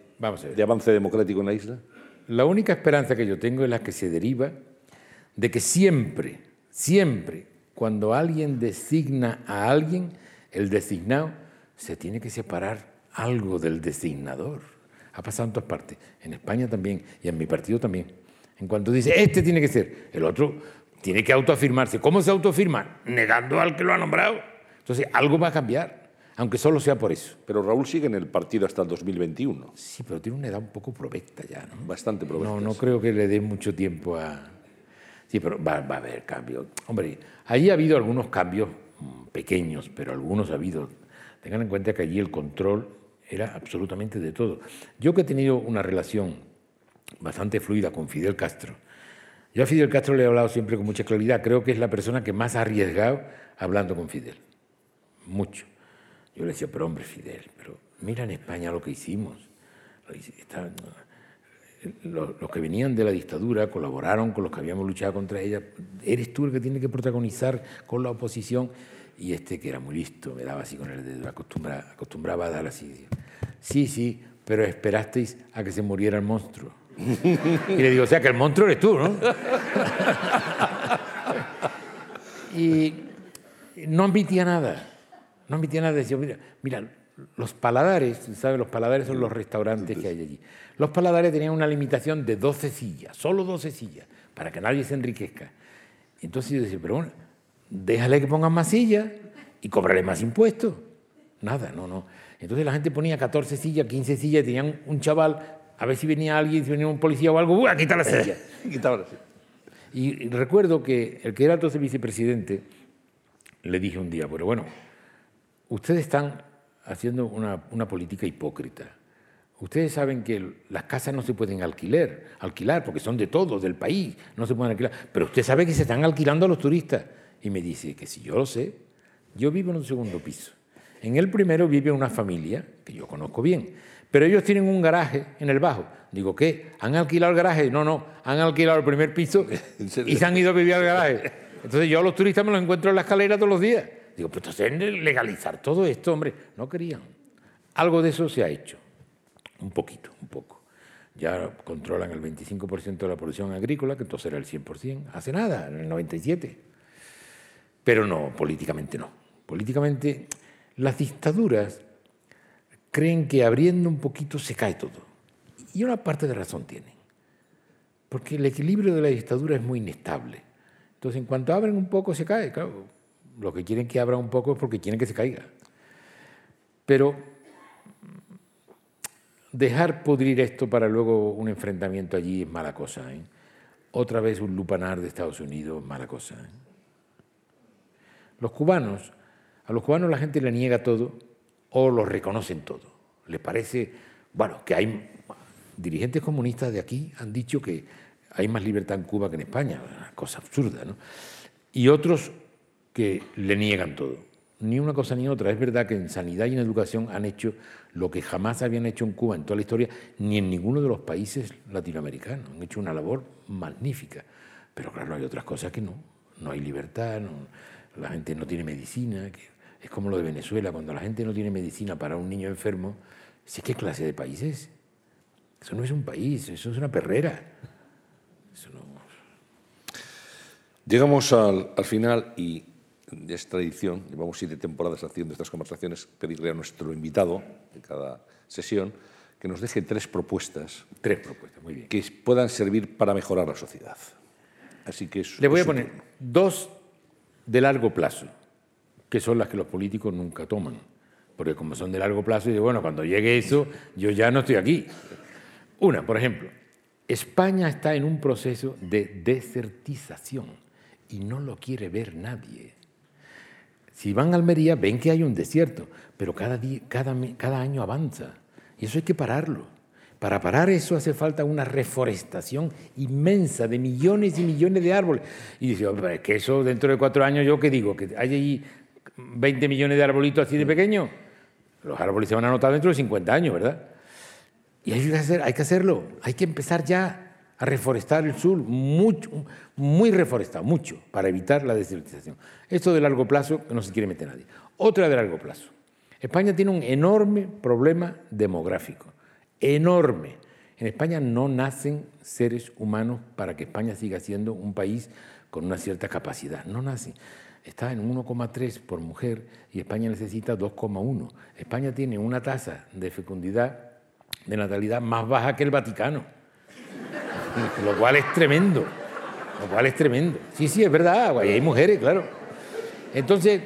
de avance democrático en la isla? La única esperanza que yo tengo es la que se deriva de que siempre, siempre, cuando alguien designa a alguien, el designado se tiene que separar algo del designador. Ha pasado en todas partes, en España también y en mi partido también. En cuanto dice, este tiene que ser, el otro tiene que autoafirmarse. ¿Cómo se autoafirma? Negando al que lo ha nombrado. Entonces, algo va a cambiar, aunque solo sea por eso. Pero Raúl sigue en el partido hasta el 2021. Sí, pero tiene una edad un poco provecta ya, ¿no? Bastante provecta. No, no creo que le dé mucho tiempo a... Sí, pero va, va a haber cambios. Hombre, ahí ha habido algunos cambios mm, pequeños, pero algunos ha habido. Tengan en cuenta que allí el control era absolutamente de todo. Yo que he tenido una relación bastante fluida con Fidel Castro, yo a Fidel Castro le he hablado siempre con mucha claridad, creo que es la persona que más ha arriesgado hablando con Fidel, mucho. Yo le decía, pero hombre Fidel, pero mira en España lo que hicimos. Los, que venían de la dictadura colaboraron con los que habíamos luchado contra ella. Eres tú el que tiene que protagonizar con la oposición. Y este, que era muy listo, me daba así con el dedo, acostumbraba, a dar así. Sí, sí, pero esperasteis a que se muriera el monstruo. Y le digo, o sea, que el monstruo eres tú, ¿no? y no admitía nada. No admitía nada. Decía, mira, mira, los paladares, ¿sabes? Los paladares son los restaurantes que hay allí. Los paladares tenían una limitación de 12 sillas, solo 12 sillas, para que nadie se enriquezca. Entonces yo decía, pero bueno, déjale que pongan más sillas y cobrarle más impuestos. Nada, no, no. Entonces la gente ponía 14 sillas, 15 sillas, tenían un chaval, a ver si venía alguien, si venía un policía o algo, ¡uh, quita la silla! Y recuerdo que el que era entonces vicepresidente, le dije un día, pero bueno, ustedes están haciendo una, una política hipócrita. Ustedes saben que las casas no se pueden alquilar, alquilar porque son de todos, del país, no se pueden alquilar. Pero usted sabe que se están alquilando a los turistas. Y me dice que si yo lo sé, yo vivo en un segundo piso. En el primero vive una familia que yo conozco bien, pero ellos tienen un garaje en el bajo. Digo, ¿qué? ¿Han alquilado el garaje? No, no, han alquilado el primer piso y se han ido a vivir al garaje. Entonces yo a los turistas me los encuentro en la escalera todos los días. Digo, pero entonces legalizar todo esto, hombre. No querían. Algo de eso se ha hecho. Un poquito, un poco. Ya controlan el 25% de la producción agrícola, que entonces era el 100%. Hace nada, en el 97. Pero no, políticamente no. Políticamente las dictaduras creen que abriendo un poquito se cae todo. Y una parte de razón tienen. Porque el equilibrio de la dictadura es muy inestable. Entonces, en cuanto abren un poco, se cae. Claro, lo que quieren que abra un poco es porque quieren que se caiga. Pero dejar pudrir esto para luego un enfrentamiento allí es mala cosa. ¿eh? Otra vez un lupanar de Estados Unidos, mala cosa. ¿eh? Los cubanos, a los cubanos la gente le niega todo o lo reconocen todo. Les parece, bueno, que hay dirigentes comunistas de aquí han dicho que hay más libertad en Cuba que en España, una cosa absurda, ¿no? Y otros que le niegan todo. Ni una cosa ni otra. Es verdad que en sanidad y en educación han hecho lo que jamás habían hecho en Cuba en toda la historia, ni en ninguno de los países latinoamericanos. Han hecho una labor magnífica. Pero claro, hay otras cosas que no. No hay libertad, no, la gente no tiene medicina, que es como lo de Venezuela, cuando la gente no tiene medicina para un niño enfermo, ¿qué clase de país es? Eso no es un país, eso es una perrera. Llegamos al, final y de esta tradición, llevamos siete temporadas haciendo estas conversaciones, pedirle a nuestro invitado de cada sesión que nos deje tres propuestas. Tres propuestas, muy bien. Que puedan servir para mejorar la sociedad. Así que Le voy a poner dos de largo plazo, que son las que los políticos nunca toman. Porque como son de largo plazo, digo, bueno, cuando llegue eso, yo ya no estoy aquí. Una, por ejemplo, España está en un proceso de desertización y no lo quiere ver nadie. Si van a Almería, ven que hay un desierto, pero cada, día, cada, cada año avanza. Y eso hay que pararlo. Para parar eso hace falta una reforestación inmensa de millones y millones de árboles. Y dice, es que eso dentro de cuatro años, ¿yo qué digo? ¿Que hay ahí 20 millones de arbolitos así de pequeños? Los árboles se van a notar dentro de 50 años, ¿verdad? Y hay que, hacerlo, hay que empezar ya a reforestar el sur, muy reforestado, mucho, para evitar la desertización. Esto de largo plazo no se quiere meter nadie. Otra de largo plazo. España tiene un enorme problema demográfico, enorme. En España no nacen seres humanos para que España siga siendo un país con una cierta capacidad, no nacen. Está en 1,3 por mujer y España necesita 2,1. España tiene una tasa de fecundidad de natalidad más baja que el Vaticano. Lo cual es tremendo. Lo cual es tremendo. Sí, sí, es verdad. Hay mujeres, claro. Entonces,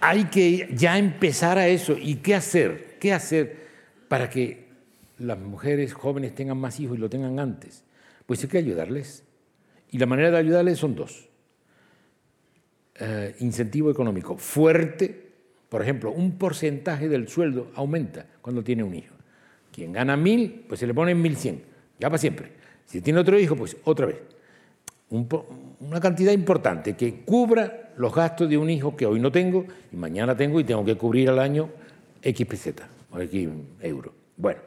hay que ya empezar a eso. ¿Y qué hacer? ¿Qué hacer para que las mujeres jóvenes tengan más hijos y lo tengan antes? Pues hay que ayudarles. Y la manera de ayudarles son dos. Eh, incentivo económico fuerte, por ejemplo, un porcentaje del sueldo aumenta cuando tiene un hijo. Quien gana mil, pues se le pone mil cien, ya para siempre. Si tiene otro hijo, pues otra vez. una cantidad importante que cubra los gastos de un hijo que hoy no tengo y mañana tengo y tengo que cubrir al año X peseta o X euros. Bueno,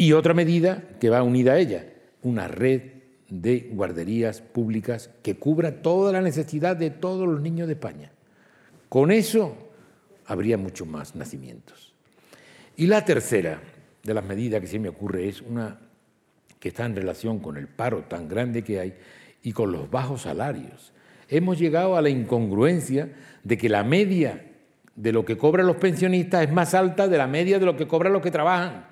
y otra medida que va unida a ella, una red de guarderías públicas que cubra toda la necesidad de todos los niños de España. Con eso habría muchos más nacimientos. Y la tercera, de las medidas que se me ocurre es una que está en relación con el paro tan grande que hay y con los bajos salarios. Hemos llegado a la incongruencia de que la media de lo que cobran los pensionistas es más alta de la media de lo que cobran los que trabajan.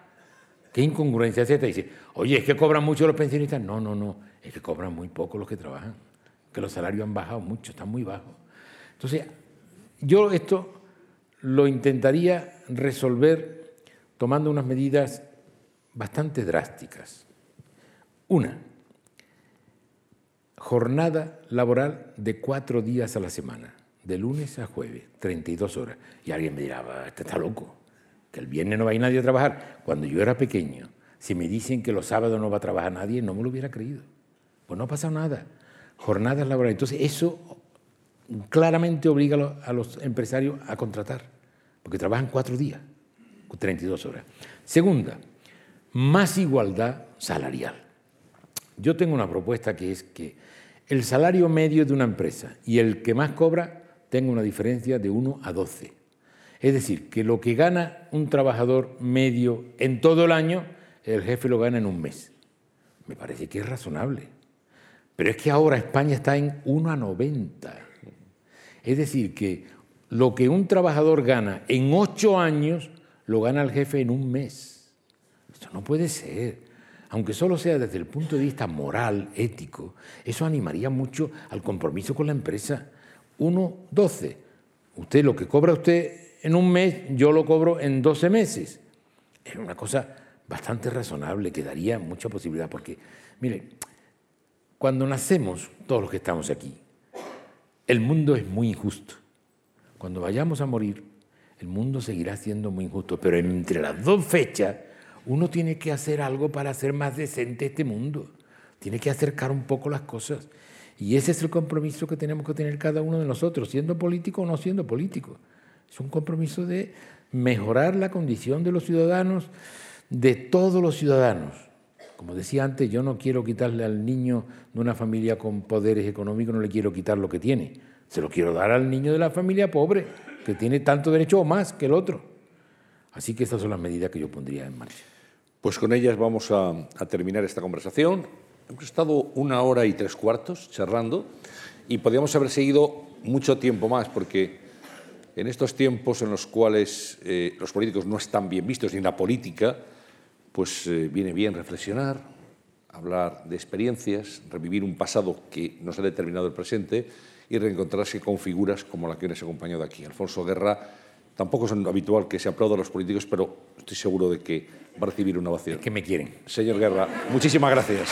¿Qué incongruencia es esta? Dice, oye, ¿es que cobran mucho los pensionistas? No, no, no, es que cobran muy poco los que trabajan, que los salarios han bajado mucho, están muy bajos. Entonces, yo esto lo intentaría resolver tomando unas medidas bastante drásticas. Una, jornada laboral de cuatro días a la semana, de lunes a jueves, 32 horas. Y alguien me dirá, este está loco, que el viernes no va a ir nadie a trabajar. Cuando yo era pequeño, si me dicen que los sábados no va a trabajar nadie, no me lo hubiera creído. Pues no ha pasado nada. Jornadas laborales. Entonces, eso claramente obliga a los empresarios a contratar, porque trabajan cuatro días. 32 horas. Segunda, más igualdad salarial. Yo tengo una propuesta que es que el salario medio de una empresa y el que más cobra tenga una diferencia de 1 a 12. Es decir, que lo que gana un trabajador medio en todo el año, el jefe lo gana en un mes. Me parece que es razonable. Pero es que ahora España está en 1 a 90. Es decir, que lo que un trabajador gana en 8 años, lo gana el jefe en un mes. Esto no puede ser. Aunque solo sea desde el punto de vista moral, ético, eso animaría mucho al compromiso con la empresa. Uno, doce. Usted lo que cobra usted en un mes, yo lo cobro en doce meses. Es una cosa bastante razonable que daría mucha posibilidad, porque, mire, cuando nacemos, todos los que estamos aquí, el mundo es muy injusto. Cuando vayamos a morir, el mundo seguirá siendo muy injusto, pero entre las dos fechas uno tiene que hacer algo para hacer más decente este mundo, tiene que acercar un poco las cosas. Y ese es el compromiso que tenemos que tener cada uno de nosotros, siendo político o no siendo político. Es un compromiso de mejorar la condición de los ciudadanos, de todos los ciudadanos. Como decía antes, yo no quiero quitarle al niño de una familia con poderes económicos, no le quiero quitar lo que tiene. Se lo quiero dar al niño de la familia pobre que tiene tanto derecho o más que el otro. Así que estas son las medidas que yo pondría en marcha. Pues con ellas vamos a, terminar esta conversación. Hemos estado una hora y tres cuartos charlando y podríamos haber seguido mucho tiempo más porque en estos tiempos en los cuales eh, los políticos no están bien vistos ni la política, pues eh, viene bien reflexionar, hablar de experiencias, revivir un pasado que nos ha determinado el presente y reencontrarse con figuras como la que nos ha acompañado aquí. Alfonso Guerra tampoco es habitual que se aplauda a los políticos, pero estoy seguro de que va a recibir una ovación. Es que me quieren. Señor Guerra, muchísimas gracias.